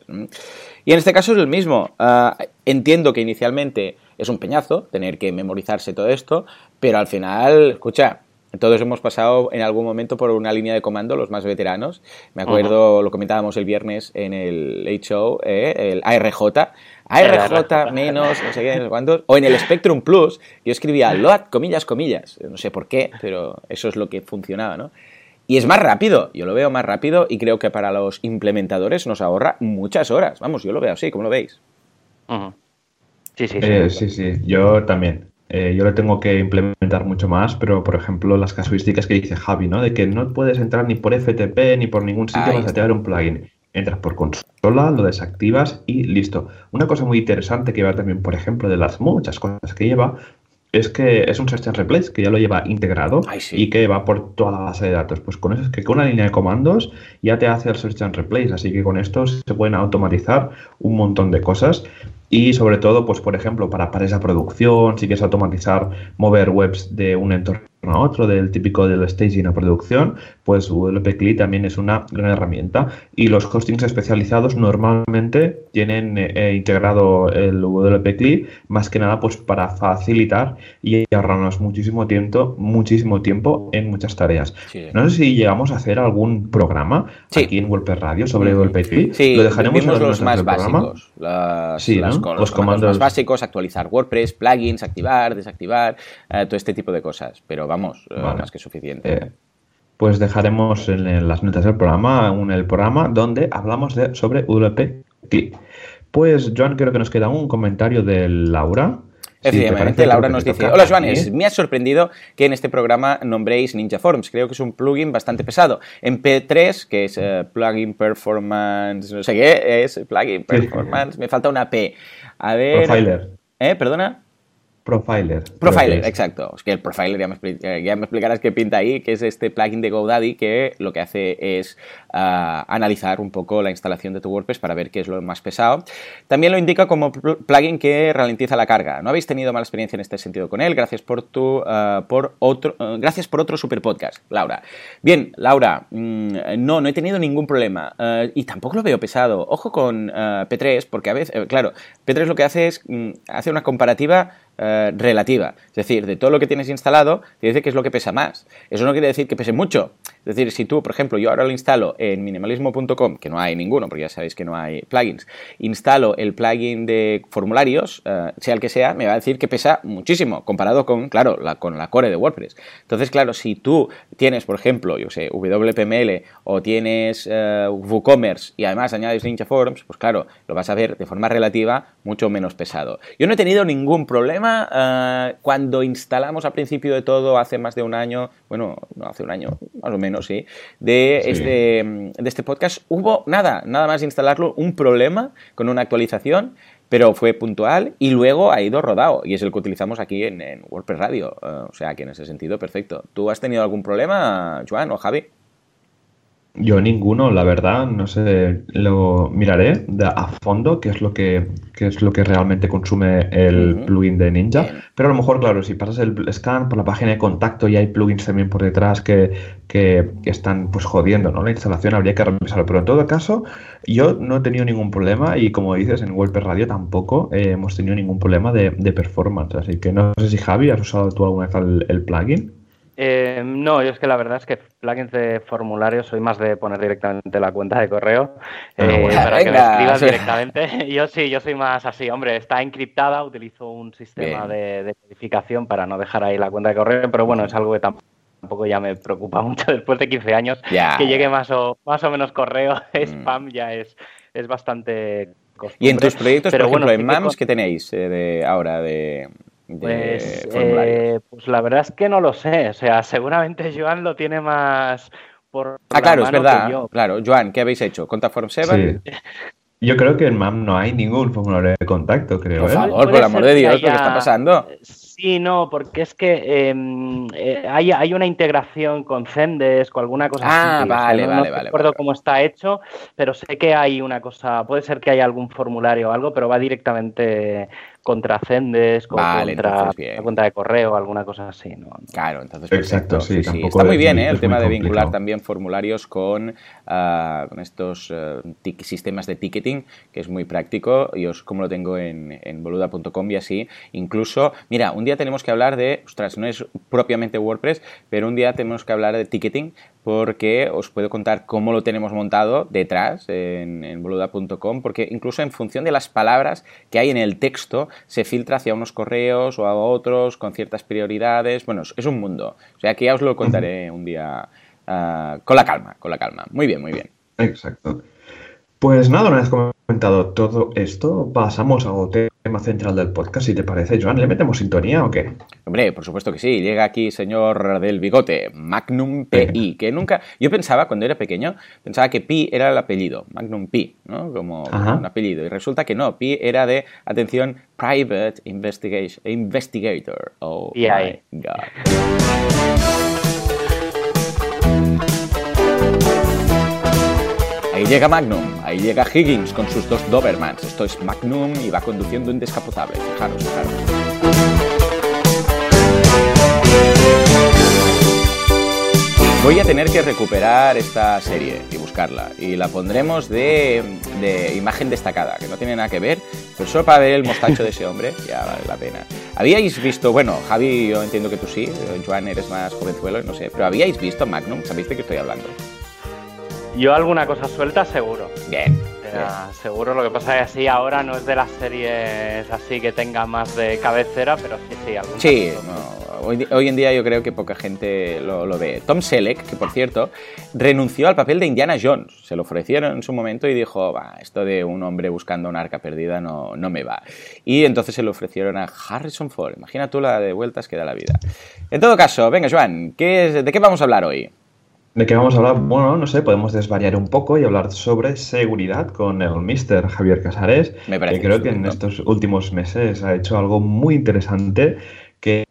S2: Y en este caso es el mismo. Ah, entiendo que inicialmente es un peñazo tener que memorizarse todo esto, pero al final, escucha, todos hemos pasado en algún momento por una línea de comando, los más veteranos. Me acuerdo, lo comentábamos el viernes en el Late Show, eh, el ARJ. ARJ menos, no sé qué, no sé cuántos. O en el Spectrum Plus, yo escribía load, comillas, comillas. No sé por qué, pero eso es lo que funcionaba, ¿no? Y es más rápido, yo lo veo más rápido y creo que para los implementadores nos ahorra muchas horas. Vamos, yo lo veo así, ¿cómo lo veis?
S1: Sí, sí, sí. Eh, sí, sí, yo también. Eh, yo lo tengo que implementar mucho más, pero por ejemplo las casuísticas que dice Javi, ¿no? De que no puedes entrar ni por FTP ni por ningún sitio para activar un plugin. Entras por consola, lo desactivas y listo. Una cosa muy interesante que va también, por ejemplo, de las muchas cosas que lleva, es que es un Search and Replace que ya lo lleva integrado y que va por toda la base de datos. Pues con eso es que con una línea de comandos ya te hace el Search and Replace, así que con esto se pueden automatizar un montón de cosas y sobre todo, pues por ejemplo, para, para esa producción, si quieres automatizar, mover webs de un entorno a otro, del típico del staging a producción, pues WP también es una gran herramienta. Y los hostings especializados normalmente tienen eh, integrado el WP más que nada pues para facilitar y ahorrarnos muchísimo tiempo, muchísimo tiempo en muchas tareas. No sé si llegamos a hacer algún programa aquí en WordPress Radio sobre WP
S2: Sí, lo dejaremos en los más básicos. Las, los, comandos. más básicos, actualizar WordPress, plugins, activar, desactivar, eh, todo este tipo de cosas. Pero vamos, eh, más que suficiente.
S1: pues dejaremos en, las notas del programa, en el programa donde hablamos de, sobre WP Click. Pues, Joan, creo que nos queda un comentario de Laura.
S2: Efectivamente, Laura nos dice, hola Joanes, me ha sorprendido que en este programa nombréis Ninja Forms, creo que es un plugin bastante pesado. En P3, que es eh, Plugin Performance, no sé qué, es Plugin Performance, me falta una P. A ver...
S1: Profiler.
S2: ¿Eh? ¿Perdona?
S1: Profiler.
S2: Profiler, exacto. Es que el Profiler, ya me, eh, ya me, explicarás qué pinta ahí, que es este plugin de GoDaddy que lo que hace es ah, analizar un poco la instalación de tu WordPress para ver qué es lo más pesado. También lo indica como plugin que ralentiza la carga. ¿No habéis tenido mala experiencia en este sentido con él? Gracias por tu, ah, por otro, ah, gracias por otro super podcast, Laura. Bien, Laura, mm, no, no he tenido ningún problema y tampoco lo veo pesado. Ojo con P3 porque a veces, eh, claro, P3 lo que hace es mm, hace una comparativa eh, relativa. Es decir, de todo lo que tienes instalado, te dice que es lo que pesa más. Eso no quiere decir que pese mucho. Es decir, si tú, por ejemplo, yo ahora lo instalo en minimalismo.com, que no hay ninguno, porque ya sabéis que no hay plugins, instalo el plugin de formularios, eh, sea el que sea, me va a decir que pesa muchísimo, comparado con, claro, la, con la core de WordPress. Entonces, claro, si tú tienes, por ejemplo, yo sé, WPML o tienes eh, WooCommerce y además añades Ninja Forms, pues claro, lo vas a ver de forma relativa mucho menos pesado. Yo no he tenido ningún problema eh, cuando instalamos al principio de todo, hace más de un año, bueno, no hace un año, más o menos, sí, de, Este, de este podcast, hubo nada, nada más instalarlo, un problema con una actualización pero fue puntual y luego ha ido rodado y es el que utilizamos aquí en, WordPress Radio. Eh, o sea que en ese sentido, perfecto. ¿Tú has tenido algún problema, Joan o Javi?
S1: Yo ninguno, la verdad, no sé, lo miraré a fondo qué es lo que, es lo que realmente consume el plugin de Ninja. Pero a lo mejor, claro, si pasas el scan por la página de contacto y hay plugins también por detrás que, que, están pues jodiendo ¿no? la instalación, habría que revisarlo. Pero en todo caso, yo no he tenido ningún problema y como dices, en WordPress Radio tampoco eh, hemos tenido ningún problema de, performance. Así que no sé si Javi, ¿has usado tú alguna vez el plugin?
S3: Eh, no, yo es que la verdad es que plugins de formulario soy más de poner directamente la cuenta de correo ah, eh, para que me escribas directamente. Yo sí, yo soy más así, hombre, está encriptada, utilizo un sistema de, de, codificación para no dejar ahí la cuenta de correo, pero bueno, es algo que tampoco ya me preocupa mucho después de 15 años que llegue más o, más o menos correo, mm. spam ya es, es bastante...
S2: Costumbre. Y en tus proyectos, por ejemplo, en MAMS, ¿qué tenéis eh, de ahora de,
S3: pues, eh, pues la verdad es que no lo sé. O sea, seguramente Joan lo tiene más por.
S2: Ah, claro, es verdad. Claro, Joan, ¿qué habéis hecho? ¿Contact Form 7?
S1: Yo creo que en MAM no hay ningún formulario de contacto, creo.
S2: Por ¿eh? favor, por el amor de Dios, ¿qué está pasando?
S3: Sí, no, porque es que em, eh, hay, hay, una integración con Zendesk o alguna cosa
S2: ah, así. Vale,
S3: no,
S2: vale,
S3: no recuerdo cómo está hecho, pero sé que hay una cosa, puede ser que haya algún formulario o algo, pero va directamente contra Zendes, contra la cuenta de correo, alguna cosa así. ¿no?
S2: Claro, entonces Exacto, sí, Está muy bien ¿eh? el tema de vincular también formularios con, ah, con estos uh, sistemas de ticketing, que es muy práctico. Yo como lo tengo en, en boluda.com y así. Incluso, mira, un día tenemos que hablar de, ostras, no es propiamente WordPress, pero un día tenemos que hablar de ticketing porque os puedo contar cómo lo tenemos montado detrás en, boluda.com, porque incluso en función de las palabras que hay en el texto, se filtra hacia unos correos o a otros con ciertas prioridades. Bueno, es un mundo. O sea que ya os lo contaré un día ah, con la calma, con la calma. Muy bien, muy bien.
S1: Exacto. Pues nada, una vez comentado todo esto, pasamos al tema central del podcast, si te parece, Joan. ¿Le metemos sintonía o qué?
S2: Hombre, por supuesto que sí. Llega aquí, señor del bigote, Magnum PI, que nunca... Yo pensaba, cuando era pequeño, pensaba que Pi era el apellido, Magnum Pi, ¿no? Como un apellido. Y resulta que no, Pi era de, atención, Private Investigation, Investigator. Oh, my God. Ahí llega Magnum, ahí llega Higgins con sus dos Dobermans. Esto es Magnum y va conduciendo un descapotable. Fijaros, fijaros. Voy a tener que recuperar esta serie y buscarla. Y la pondremos de, imagen destacada, que no tiene nada que ver, pero solo para ver el mostacho de ese hombre, ya vale la pena. ¿Habíais visto, bueno, Javi, yo entiendo que tú sí, Joan eres más jovenzuelo, no sé, pero ¿habíais visto Magnum? ¿Sabéis de qué estoy hablando?
S3: Yo alguna cosa suelta seguro.
S2: Bien.
S3: seguro, lo que pasa es que así ahora no es de las series así que tenga más de cabecera, pero sí, sí, algún
S2: Sí, hoy, en día yo creo que poca gente lo, ve. Tom Selleck, que por cierto, renunció al papel de Indiana Jones. Se lo ofrecieron en su momento y dijo, va, esto de un hombre buscando una arca perdida no, no me va. Y entonces se lo ofrecieron a Harrison Ford. Imagina tú la de vueltas que da la vida. En todo caso, venga, Joan, ¿qué ¿de qué vamos a hablar hoy?
S1: ¿De qué vamos a hablar? Bueno, no sé, podemos desvariar un poco y hablar sobre seguridad con el Mr. Javier Casares, Me que creo que en estos últimos meses ha hecho algo muy interesante que,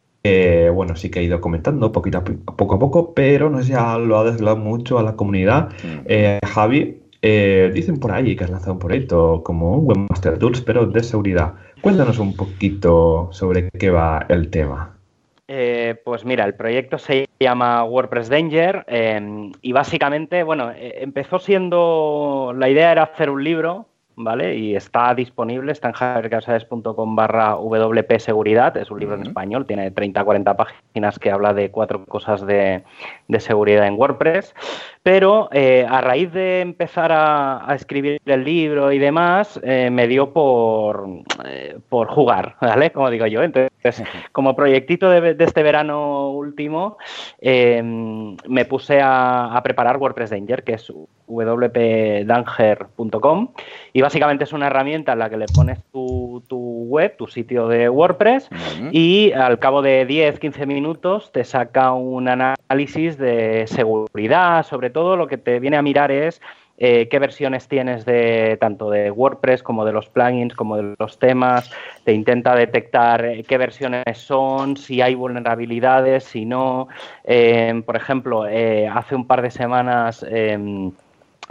S1: bueno, sí que ha ido comentando poquito a poco a poco, pero no sé, ya lo ha desvelado mucho a la comunidad. Mm. Eh, Javi, eh, dicen por ahí que has lanzado un proyecto como un Webmaster Tools, pero de seguridad. Cuéntanos un poquito sobre qué va el tema.
S3: Eh, pues mira, el proyecto se llama WordPress Danger em, y básicamente, bueno, eh, empezó siendo, la idea era hacer un libro, ¿vale? Y está disponible, está en javiercasades.com barra WP Seguridad, es un libro en español, tiene 30-40 páginas que habla de cuatro cosas de, seguridad en WordPress, pero eh, a raíz de empezar a, escribir el libro y demás, me dio por, por jugar, ¿vale? Como digo yo, entonces como proyectito de, este verano último, eh, me puse a, preparar WordPress Danger, que es wpdanger.com, y básicamente es una herramienta en la que le pones tu, web, tu sitio de WordPress, y al cabo de 10-15 minutos te saca un análisis de seguridad, sobre todo lo que te viene a mirar es eh, qué versiones tienes de tanto de WordPress como de los plugins, como de los temas, te intenta detectar eh, qué versiones son, si hay vulnerabilidades, si no. Eh, por ejemplo, hace un par de semanas em,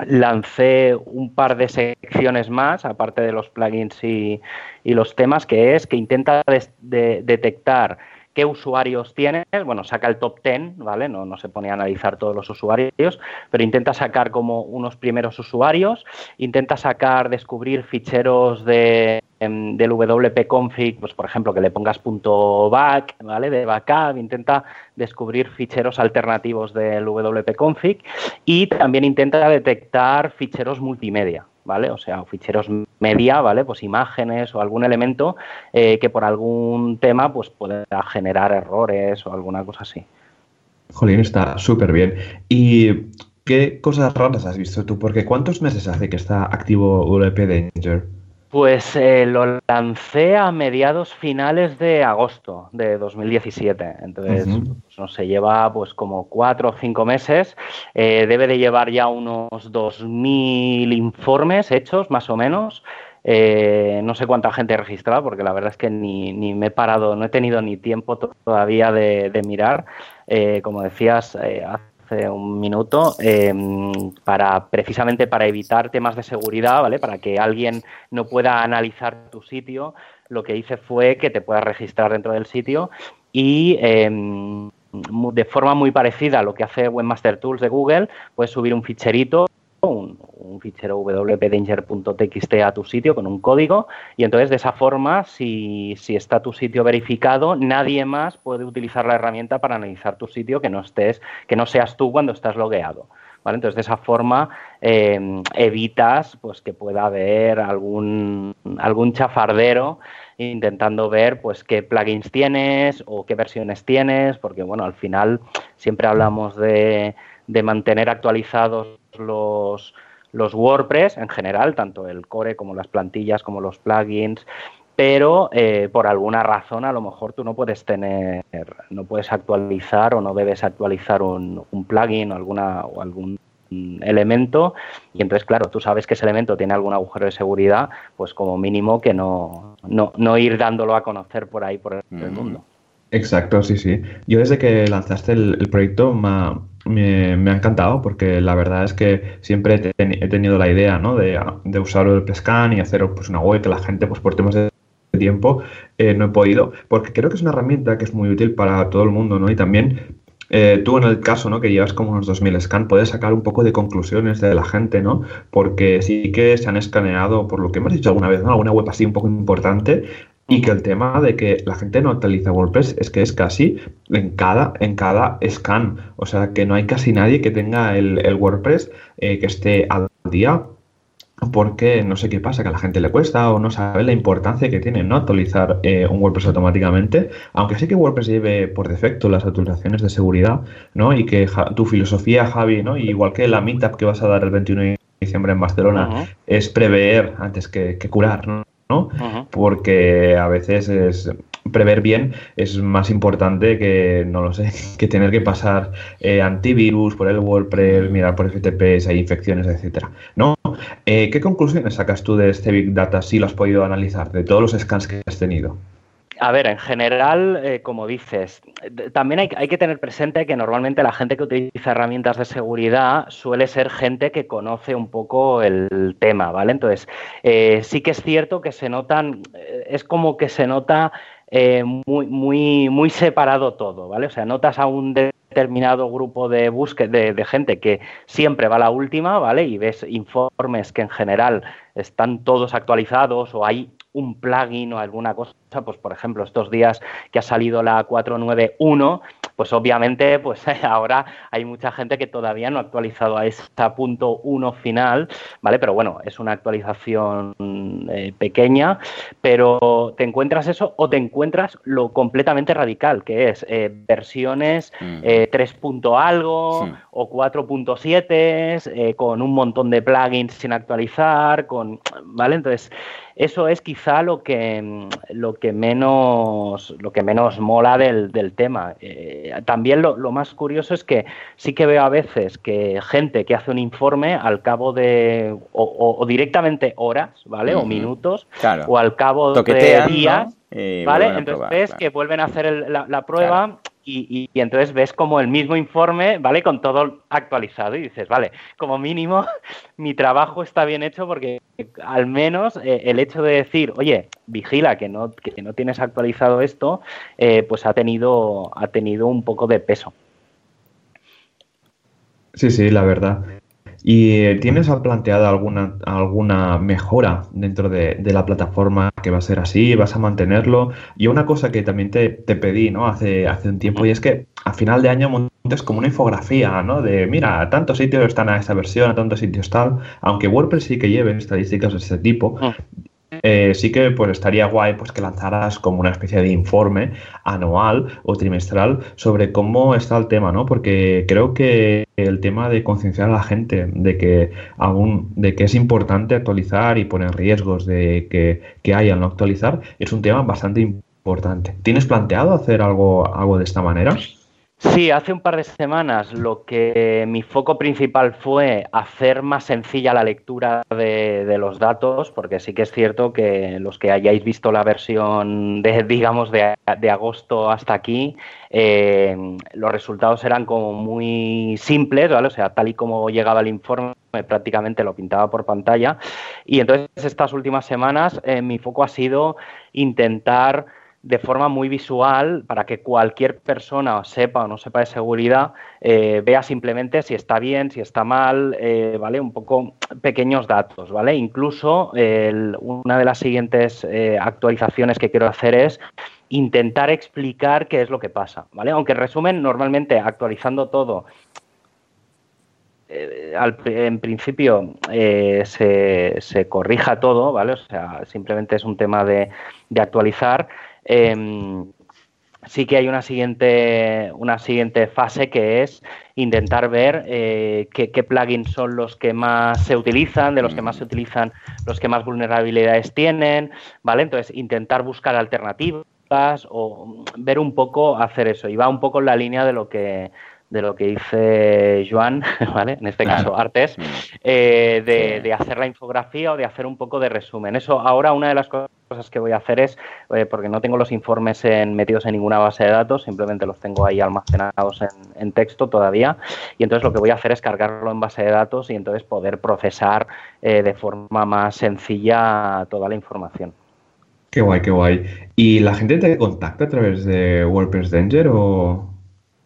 S3: lancé un par de secciones más, aparte de los plugins y, los temas, que es que intenta detectar qué usuarios tienes, bueno, saca el top 10, ¿vale? No, se pone a analizar todos los usuarios, pero intenta sacar como unos primeros usuarios, intenta sacar, descubrir ficheros de, em, del WP config, pues por ejemplo, que le pongas punto .back, ¿vale? De backup, intenta descubrir ficheros alternativos del WP config y también intenta detectar ficheros multimedia, ¿vale? O sea, ficheros media, ¿vale? Pues imágenes o algún elemento eh, que por algún tema pues pueda generar errores o alguna cosa así.
S1: Jolín, está súper bien. ¿Y qué cosas raras has visto tú? Porque ¿cuántos meses hace que está activo WP Danger?
S3: Pues eh, lo lancé a mediados finales de agosto de 2017. Entonces, pues, no se lleva pues como cuatro o cinco meses. Eh, debe de llevar ya unos 2.000 informes hechos, más o menos. Eh, no sé cuánta gente he registrado, porque la verdad es que ni, ni me he parado, no he tenido ni tiempo todavía de, mirar. como decías, hace un minuto, em, para precisamente para evitar temas de seguridad, ¿vale? Para que alguien no pueda analizar tu sitio, lo que hice fue que te puedas registrar dentro del sitio y em, de forma muy parecida a lo que hace Webmaster Tools de Google, puedes subir un ficherito un, fichero wpdanger.txt a tu sitio con un código y entonces de esa forma, si, está tu sitio verificado, nadie más puede utilizar la herramienta para analizar tu sitio que no estés, que no seas tú cuando estás logueado. ¿Vale? Entonces, de esa forma em, evitas pues, que pueda haber algún, algún chafardero intentando ver pues, qué plugins tienes o qué versiones tienes, porque bueno, al final siempre hablamos de, de mantener actualizados los, los WordPress en general, tanto el core como las plantillas, como los plugins, pero eh, por alguna razón a lo mejor tú no puedes tener, no puedes actualizar o no debes actualizar un, plugin o, alguna, o algún elemento y entonces claro, tú sabes que ese elemento tiene algún agujero de seguridad, pues como mínimo que no, no, no ir dándolo a conocer por ahí por el, mundo.
S1: Exacto, sí, sí. Yo desde que lanzaste el, el proyecto me, ha encantado porque la verdad es que siempre he, tenido la idea ¿no? de, de, usar el Pescan y hacer pues, una web que la gente, pues por temas de tiempo, eh, no he podido, porque creo que es una herramienta que es muy útil para todo el mundo, ¿no? Y también eh, tú en el caso, ¿no? Que llevas como unos 2000 scan, puedes sacar un poco de conclusiones de la gente, ¿no? Porque sí que se han escaneado, por lo que hemos dicho alguna vez, ¿no? Alguna web así un poco importante, y que el tema de que la gente no actualiza WordPress es que es casi en cada, en cada scan. O sea que no hay casi nadie que tenga el, WordPress eh, que esté al día. porque no sé qué pasa, que a la gente le cuesta o no sabe la importancia que tiene no actualizar eh, un WordPress automáticamente, aunque sí que WordPress lleve por defecto las actualizaciones de seguridad, ¿no? Y que tu filosofía, Javi, ¿no? igual que la meetup que vas a dar el 21 de diciembre en Barcelona, es prever antes que, curar, ¿no? Porque a veces es prever bien es más importante que, no lo sé, que tener que pasar eh, antivirus por el WordPress, mirar por FTP si hay infecciones, etcétera. ¿No? Eh, ¿Qué conclusiones sacas tú de este Big Data si lo has podido analizar, de todos los scans que has tenido?
S3: A ver, en general, eh, como dices, también hay, que tener presente que normalmente la gente que utiliza herramientas de seguridad suele ser gente que conoce un poco el tema, ¿vale? Entonces, sí que es cierto que se notan, es como que se nota eh, muy, muy, muy separado todo, ¿vale? O sea, notas a un determinado grupo de búsqueda de, gente que siempre va a la última, ¿vale? Y ves informes que en general están todos actualizados o hay un plugin o alguna cosa, pues por ejemplo, estos días que ha salido la 491, pues obviamente pues ahora hay mucha gente que todavía no ha actualizado a ese punto 1 final, ¿vale? Pero bueno, es una actualización eh, pequeña, pero te encuentras eso o te encuentras lo completamente radical, que es eh, versiones 3. Mm. Eh, algo o 4.7 con un montón de plugins sin actualizar, con, ¿vale? Entonces, eso es quizá lo que, lo que, menos, lo que menos mola del, del tema. Eh, también lo, más curioso es que sí que veo a veces que gente que hace un informe al cabo de, o, directamente horas, ¿vale? O minutos, o al cabo de días, ¿vale? Entonces que vuelven a hacer la, prueba y, entonces ves como el mismo informe, ¿vale? Con todo actualizado y dices, vale, como mínimo mi trabajo está bien hecho porque al menos eh, el hecho de decir, oye, vigila que no, que no tienes actualizado esto, eh, pues ha tenido, ha tenido un poco de peso.
S1: Sí, sí, la verdad. ¿Y tienes planteado alguna, alguna mejora dentro de, la plataforma que va a ser así? ¿Vas a mantenerlo? Y una cosa que también te, pedí ¿no? hace, hace un tiempo y es que a final de año montes como una infografía, ¿no? De, mira, tantos sitios están a esta versión, a tantos sitios tal. Aunque WordPress sí que lleve estadísticas de este tipo, ah. Eh, sí que pues estaría guay pues que lanzaras como una especie de informe anual o trimestral sobre cómo está el tema, ¿no? Porque creo que el tema de concienciar a la gente de que aún de que es importante actualizar y poner riesgos de que, que hay al no actualizar es un tema bastante importante. ¿Tienes planteado hacer algo, algo de esta manera?
S3: Sí, hace un par de semanas lo que mi foco principal fue hacer más sencilla la lectura de, los datos, porque sí que es cierto que los que hayáis visto la versión de, digamos, de, agosto hasta aquí, eh, los resultados eran como muy simples, ¿vale? O sea, tal y como llegaba el informe, prácticamente lo pintaba por pantalla. Y entonces estas últimas semanas eh, mi foco ha sido intentar de forma muy visual para que cualquier persona sepa o no sepa de seguridad eh, vea simplemente si está bien, si está mal, eh, ¿vale? Un poco pequeños datos, ¿vale? Incluso una de las siguientes eh, actualizaciones que quiero hacer es intentar explicar qué es lo que pasa, ¿vale? Aunque en resumen, normalmente actualizando todo en principio se, corrija todo, ¿vale? O sea, simplemente es un tema de, de actualizar. Em, sí que hay una siguiente, una siguiente fase que es intentar ver eh, qué, plugins son los que más se utilizan, de los que más se utilizan, los que más vulnerabilidades tienen, ¿vale? Entonces, intentar buscar alternativas o ver un poco hacer eso. Y va un poco en la línea de lo que de lo que dice Joan, ¿vale? En este caso, Artes, mm. eh, de, hacer la infografía o de hacer un poco de resumen. Eso ahora una de las cosas que voy a hacer es, eh, porque no tengo los informes en, metidos en ninguna base de datos, simplemente los tengo ahí almacenados en, texto todavía, y entonces lo que voy a hacer es cargarlo en base de datos y entonces poder procesar eh, de forma más sencilla toda la información.
S1: Qué guay, qué guay. ¿Y la gente te contacta a través de WordPress Danger o...?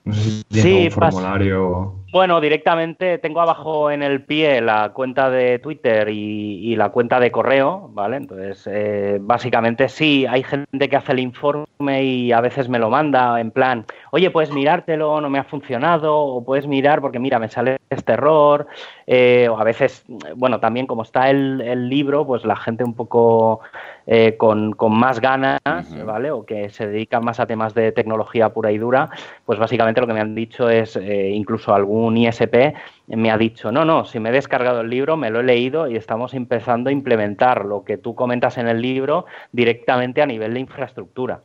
S1: No sé si sí, un formulario.
S3: Bueno, directamente tengo abajo en el pie la cuenta de Twitter y, la cuenta de correo, ¿vale? Entonces, eh, básicamente sí, hay gente que hace el informe y a veces me lo manda en plan, oye, puedes mirártelo, no me ha funcionado, o puedes mirar porque mira, me sale terror, eh, o a veces, bueno, también como está el, libro, pues la gente un poco eh, con, más ganas, ¿vale? O que se dedica más a temas de tecnología pura y dura, pues básicamente lo que me han dicho es, eh, incluso algún ISP me ha dicho, no, no, si me he descargado el libro, me lo he leído y estamos empezando a implementar lo que tú comentas en el libro directamente a nivel de infraestructura.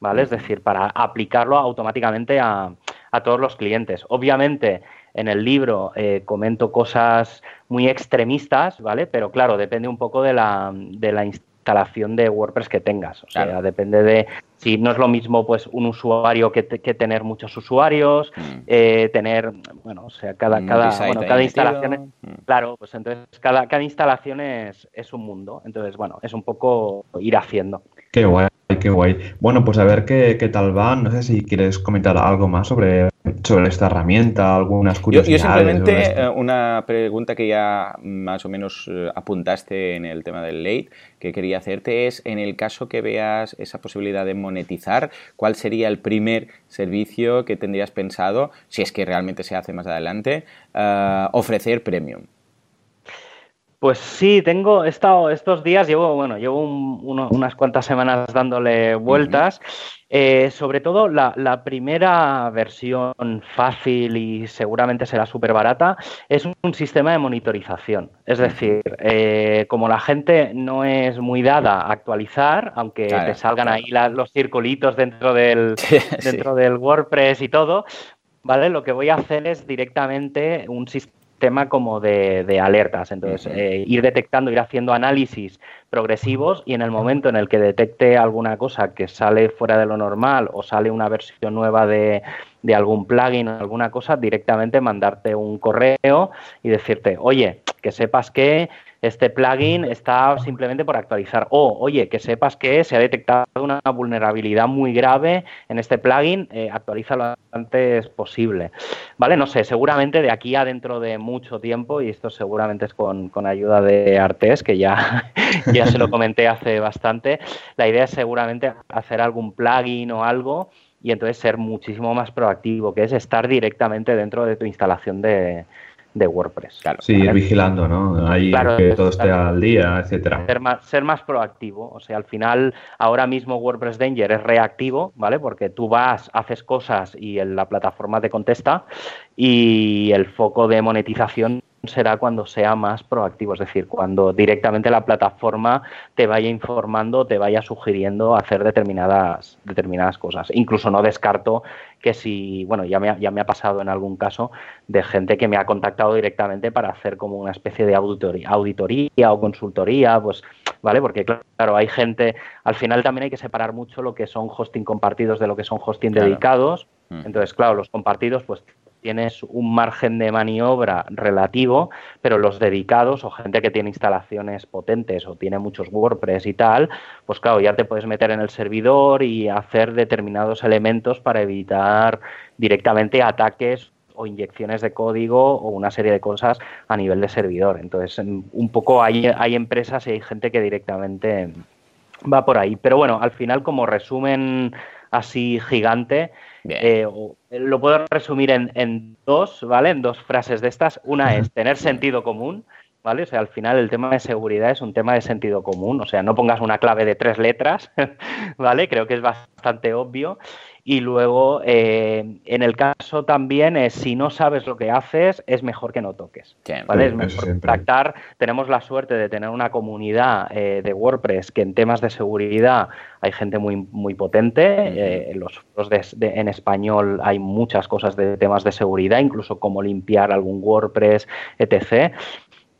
S3: ¿Vale? Es decir, para aplicarlo automáticamente a, a todos los clientes. Obviamente, en el libro eh, comento cosas muy extremistas, ¿vale? Pero claro, depende un poco de la, de la instalación de WordPress que tengas. O sea, depende de si no es lo mismo pues un usuario que, que tener muchos usuarios, mm. eh, tener, bueno, o sea, cada, cada, cada instalación, es, mm. claro, pues entonces cada, cada instalación es, es un mundo. Entonces, bueno, es un poco ir haciendo.
S1: Qué guay, qué guay. Bueno, pues a ver qué, qué tal va. No sé si quieres comentar algo más sobre sobre esta herramienta, algunas curiosidades.
S2: Yo, simplemente eh, una pregunta que ya más o menos eh, apuntaste en el tema del late, que quería hacerte es, en el caso que veas esa posibilidad de monetizar, ¿cuál sería el primer servicio que tendrías pensado, si es que realmente se hace más adelante, eh, ofrecer premium?
S3: Pues sí, tengo, he estado estos días, llevo, bueno, llevo unas cuantas semanas dándole vueltas. Eh, sobre todo la, primera versión fácil y seguramente será súper barata es un, sistema de monitorización. Es decir, eh, como la gente no es muy dada a actualizar, aunque te salgan ahí los circulitos dentro del, dentro del WordPress y todo, ¿vale? Lo que voy a hacer es directamente un sistema tema como de, alertas. Entonces, eh, ir detectando, ir haciendo análisis progresivos y en el momento en el que detecte alguna cosa que sale fuera de lo normal o sale una versión nueva de, de algún plugin o alguna cosa, directamente mandarte un correo y decirte, oye, que sepas que este plugin está simplemente por actualizar. O, oye, que sepas que se ha detectado una vulnerabilidad muy grave en este plugin, eh, actualízalo lo antes posible. Vale, no sé, seguramente de aquí a dentro de mucho tiempo, y esto seguramente es con, ayuda de Artes, que ya, ya se lo comenté hace bastante, la idea es seguramente hacer algún plugin o algo y entonces ser muchísimo más proactivo, que es estar directamente dentro de tu instalación de, de WordPress.
S1: sí, ir vigilando, ¿no? Ahí que todo esté al día, etcétera.
S3: Ser más, ser más proactivo. O sea, al final, ahora mismo WordPress Danger es reactivo, ¿vale? Porque tú vas, haces cosas y la plataforma te contesta y el foco de monetización será cuando sea más proactivo, es decir, cuando directamente la plataforma te vaya informando, te vaya sugiriendo hacer determinadas, determinadas cosas. Incluso no descarto que si, bueno, ya me, ha, ya me ha pasado en algún caso de gente que me ha contactado directamente para hacer como una especie de auditoría, auditoría o consultoría, pues, ¿vale? Porque claro, hay gente, al final también hay que separar mucho lo que son hosting compartidos de lo que son hosting dedicados. Mm. Entonces, claro, los compartidos pues tienes un margen de maniobra relativo, pero los dedicados o gente que tiene instalaciones potentes o tiene muchos WordPress y tal, pues claro, ya te puedes meter en el servidor y hacer determinados elementos para evitar directamente ataques o inyecciones de código o una serie de cosas a nivel de servidor. Entonces, un poco hay, hay empresas y hay gente que directamente va por ahí. Pero bueno, al final, como resumen así gigante, eh, lo puedo resumir en, dos, ¿vale? En dos frases de estas. Una es tener sentido común, ¿vale? O sea, al final el tema de seguridad es un tema de sentido común. O sea, no pongas una clave de tres letras, ¿vale? Creo que es bastante obvio. Y luego, eh, en el caso también, es si no sabes lo que haces, es mejor que no toques. ¿vale? Es mejor contactar. Tenemos la suerte de tener una comunidad eh, de WordPress que en temas de seguridad hay gente muy, muy potente. Eh, en los en español hay muchas cosas de temas de seguridad, incluso cómo limpiar algún WordPress, etc.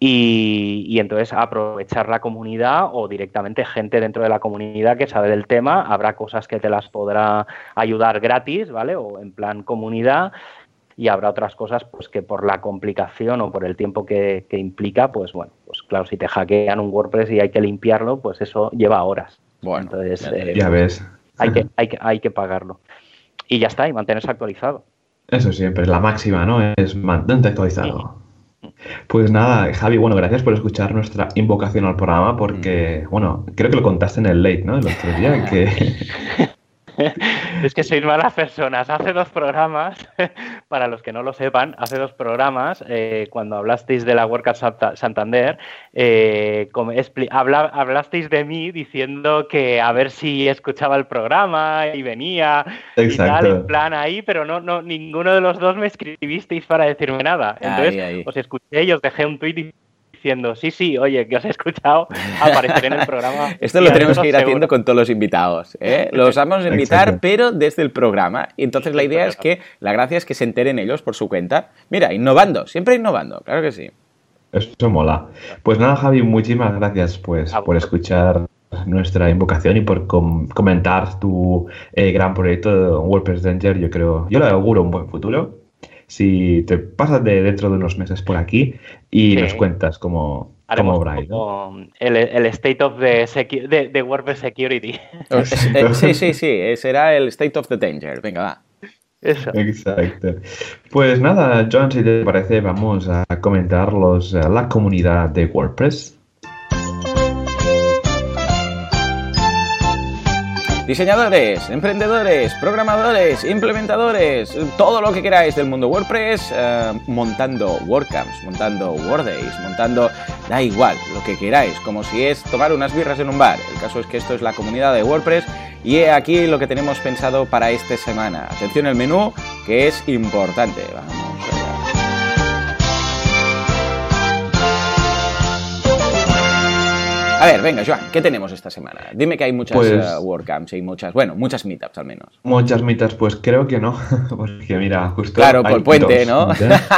S3: Y, entonces aprovechar la comunidad o directamente gente dentro de la comunidad que sabe del tema, habrá cosas que te las podrá ayudar gratis, ¿vale? O en plan comunidad y habrá otras cosas pues que por la complicación o por el tiempo que, implica, pues bueno, pues claro, si te hackean un WordPress y hay que limpiarlo, pues eso lleva horas. Bueno, entonces
S1: ya, eh, ves.
S3: Hay que, hay, que, hay que pagarlo. Y ya está, y mantenerse actualizado.
S1: Eso siempre, la máxima, ¿no? Es mantente actualizado. Pues nada, Javi, bueno, gracias por escuchar nuestra invocación al programa porque, mm. bueno, creo que lo contaste en el late, ¿no? El otro día, que...
S3: es que sois malas personas. Hace dos programas, para los que no lo sepan, hace dos programas, eh, cuando hablasteis de la WordCamp Santander, eh, hablasteis de mí diciendo que a ver si escuchaba el programa y venía y tal, en plan ahí, pero no, no, ninguno de los dos me escribisteis para decirme nada. Entonces os escuché y os dejé un tweet diciendo, sí, sí, oye, que os he escuchado, aparecer en el programa.
S2: Esto lo tenemos que ir haciendo con todos los invitados. ¿eh? Los vamos a invitar, pero desde el programa. Y entonces la idea es que, la gracia es que se enteren ellos por su cuenta. Mira, innovando, siempre innovando, claro que sí.
S1: Eso mola. Pues nada, Javi, muchísimas gracias pues, por escuchar nuestra invocación y por comentar tu eh, gran proyecto WordPress Danger. Yo creo, yo le auguro un buen futuro si te pasas de dentro de unos meses por aquí y nos cuentas cómo, cómo
S3: el, State of the, de, WordPress Security.
S2: Eh, sí, sí, sí, eh, será el State of the Danger. Venga, va.
S1: Eso. Exacto. Pues nada, John, si te parece, vamos a comentar los, eh, la comunidad de WordPress.
S2: Diseñadores, emprendedores, programadores, implementadores, todo lo que queráis del mundo WordPress, eh, montando WordCamps, montando WordDays, montando, da igual, lo que queráis, como si es tomar unas birras en un bar. El caso es que esto es la comunidad de WordPress y aquí lo que tenemos pensado para esta semana. Atención al menú, que es importante. Vamos A ver, venga, Joan, ¿qué tenemos esta semana? Dime que hay muchas pues, eh, WordCamps y muchas, bueno, muchas meetups al menos.
S1: Muchas meetups, pues creo que no, porque mira, justo.
S2: Claro, por puente, ¿no?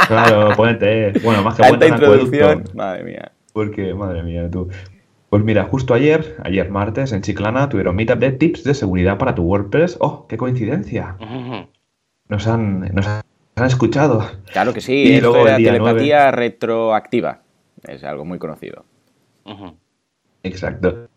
S1: claro, puente. Bueno, más que
S2: puente. introducción, madre mía.
S1: Porque, madre mía, tú. Pues mira, justo ayer, ayer martes, en Chiclana, tuvieron meetup de tips de seguridad para tu WordPress. ¡Oh, qué coincidencia! Nos han, nos han escuchado.
S2: Claro que sí, y luego la telepatía retroactiva. Es algo muy conocido.
S1: Exacto.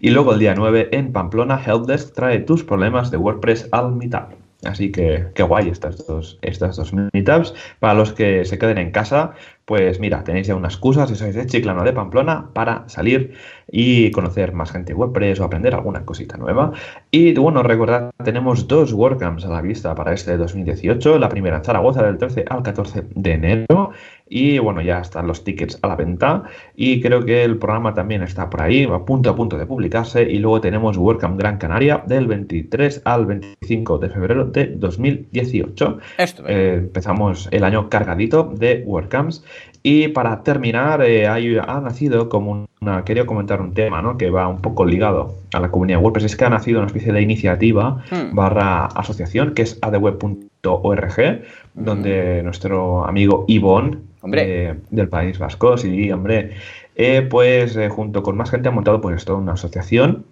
S1: Y luego el día 9 en Pamplona, Helpdesk trae tus problemas de WordPress al Meetup. Así que qué guay estas dos, estas dos meetups. Para los que se queden en casa, pues mira, tenéis ya una excusa si sois de Chiclano de Pamplona para salir y conocer más gente WordPress o aprender alguna cosita nueva. Y bueno, recordad, tenemos dos WordCamps a la vista para este 2018. La primera en Zaragoza del 13 al 14 de enero. Y bueno, ya están los tickets a la venta. Y creo que el programa también está por ahí, a punto a punto de publicarse. Y luego tenemos WordCamp Gran Canaria del 23 al 25 de febrero de 2018. Esto, eh, empezamos el año cargadito de WordCamps. Y para terminar, eh, ha nacido como una. Quería comentar un tema ¿no? que va un poco ligado a la comunidad WordPress. Es que ha nacido una especie de iniciativa hmm. barra asociación que es adweb.org, donde nuestro amigo Ivonne eh, del País Vasco, sí, hombre, eh, pues junto con más gente ha montado pues toda una asociación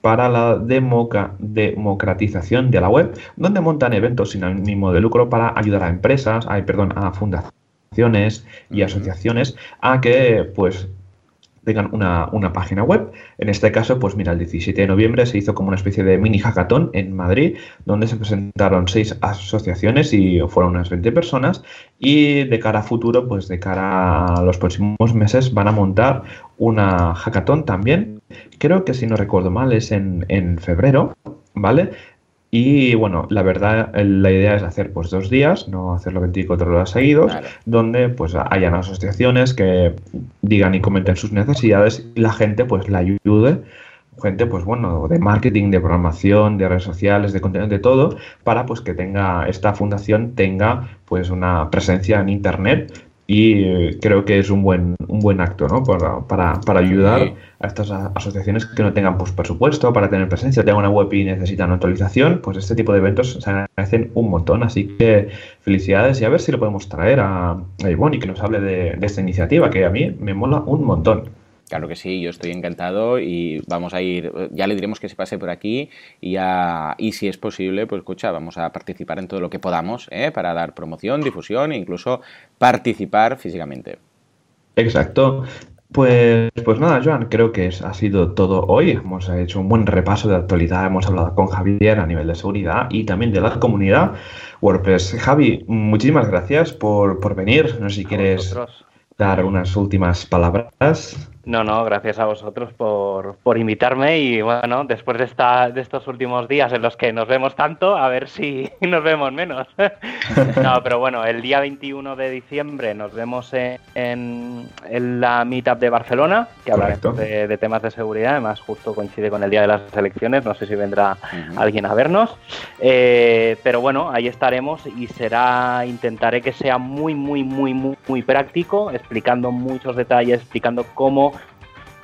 S1: para la democratización de la web, donde montan eventos sin ánimo de lucro para ayudar a empresas, ay, perdón, a fundaciones y asociaciones a que pues tengan una, página web. En este caso, pues mira, el 17 de noviembre se hizo como una especie de mini hackathon en Madrid, donde se presentaron seis asociaciones y fueron unas 20 personas. Y de cara a futuro, pues de cara a los próximos meses, van a montar una hackathon también. Creo que si no recuerdo mal es en, en febrero, ¿vale? Y bueno, la verdad, la idea es hacer pues dos días, no hacerlo 24 horas seguidos, donde pues hayan asociaciones que digan y comenten sus necesidades y la gente pues la ayude. Gente, pues bueno, de marketing, de programación, de redes sociales, de contenido, de todo, para pues que tenga, esta fundación tenga pues una presencia en internet y eh, creo que es un buen, un buen acto ¿no? para, para, para ayudar a estas asociaciones que no tengan pues, presupuesto para tener presencia, tengan una web y necesitan actualización, pues este tipo de eventos se agradecen un montón. Así que felicidades y a ver si lo podemos traer a, a Ivonne y que nos hable de, de esta iniciativa que a mí me mola un montón.
S2: Claro que sí, yo estoy encantado y vamos a ir, ya le diremos que se pase por aquí y, y si es posible, pues escucha, vamos a participar en todo lo que podamos ¿eh? para dar promoción, difusión e incluso participar físicamente.
S1: Exacto. Pues, pues nada, Joan, creo que ha sido todo hoy. Hemos hecho un buen repaso de actualidad, hemos hablado con Javier a nivel de seguridad y también de la comunidad WordPress. Javi, muchísimas gracias por, venir. No sé si quieres dar unas últimas palabras.
S3: No, no, gracias a vosotros por, por, invitarme y bueno, después de, esta, de estos últimos días en los que nos vemos tanto, a ver si nos vemos menos. no, pero bueno, el día 21 de diciembre nos vemos en, en, la Meetup de Barcelona, que hablaremos de, temas de seguridad, además justo coincide con el día de las elecciones, no sé si vendrá alguien a vernos, eh, pero bueno, ahí estaremos y será, intentaré que sea muy, muy, muy, muy, muy práctico, explicando muchos detalles, explicando cómo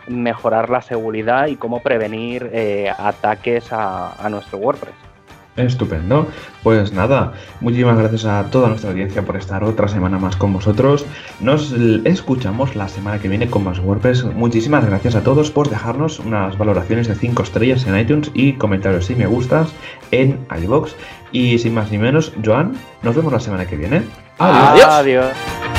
S3: mejorar la seguridad y cómo prevenir eh, ataques a, nuestro WordPress.
S1: Estupendo. Pues nada, muchísimas gracias a toda nuestra audiencia por estar otra semana más con vosotros. Nos escuchamos la semana que viene con más WordPress. Muchísimas gracias a todos por dejarnos unas valoraciones de 5 estrellas en iTunes y comentarios y me gustas en iBox. Y sin más ni menos, Joan, nos vemos la semana que viene.
S3: Adiós. Adiós.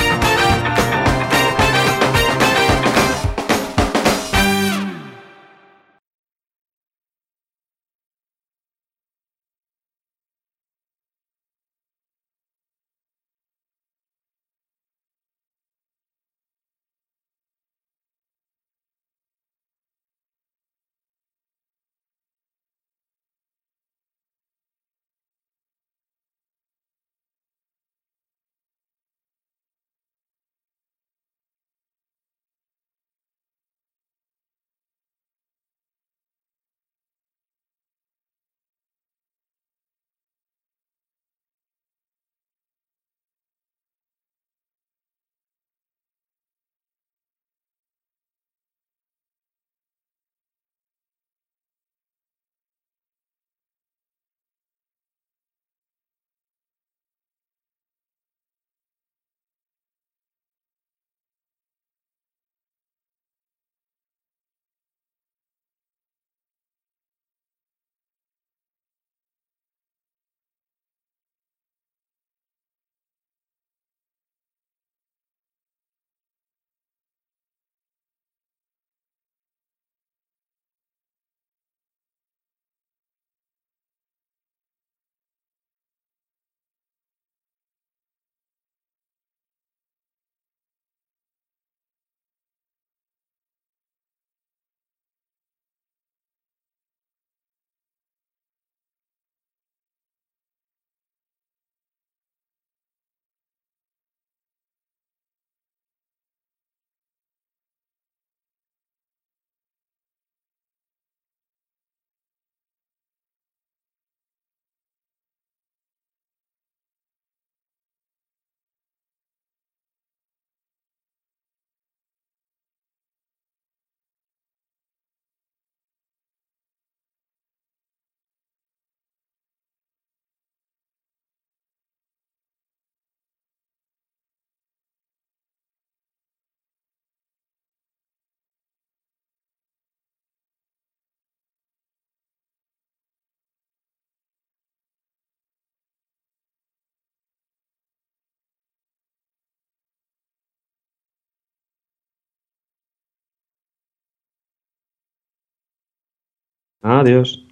S1: Adiós.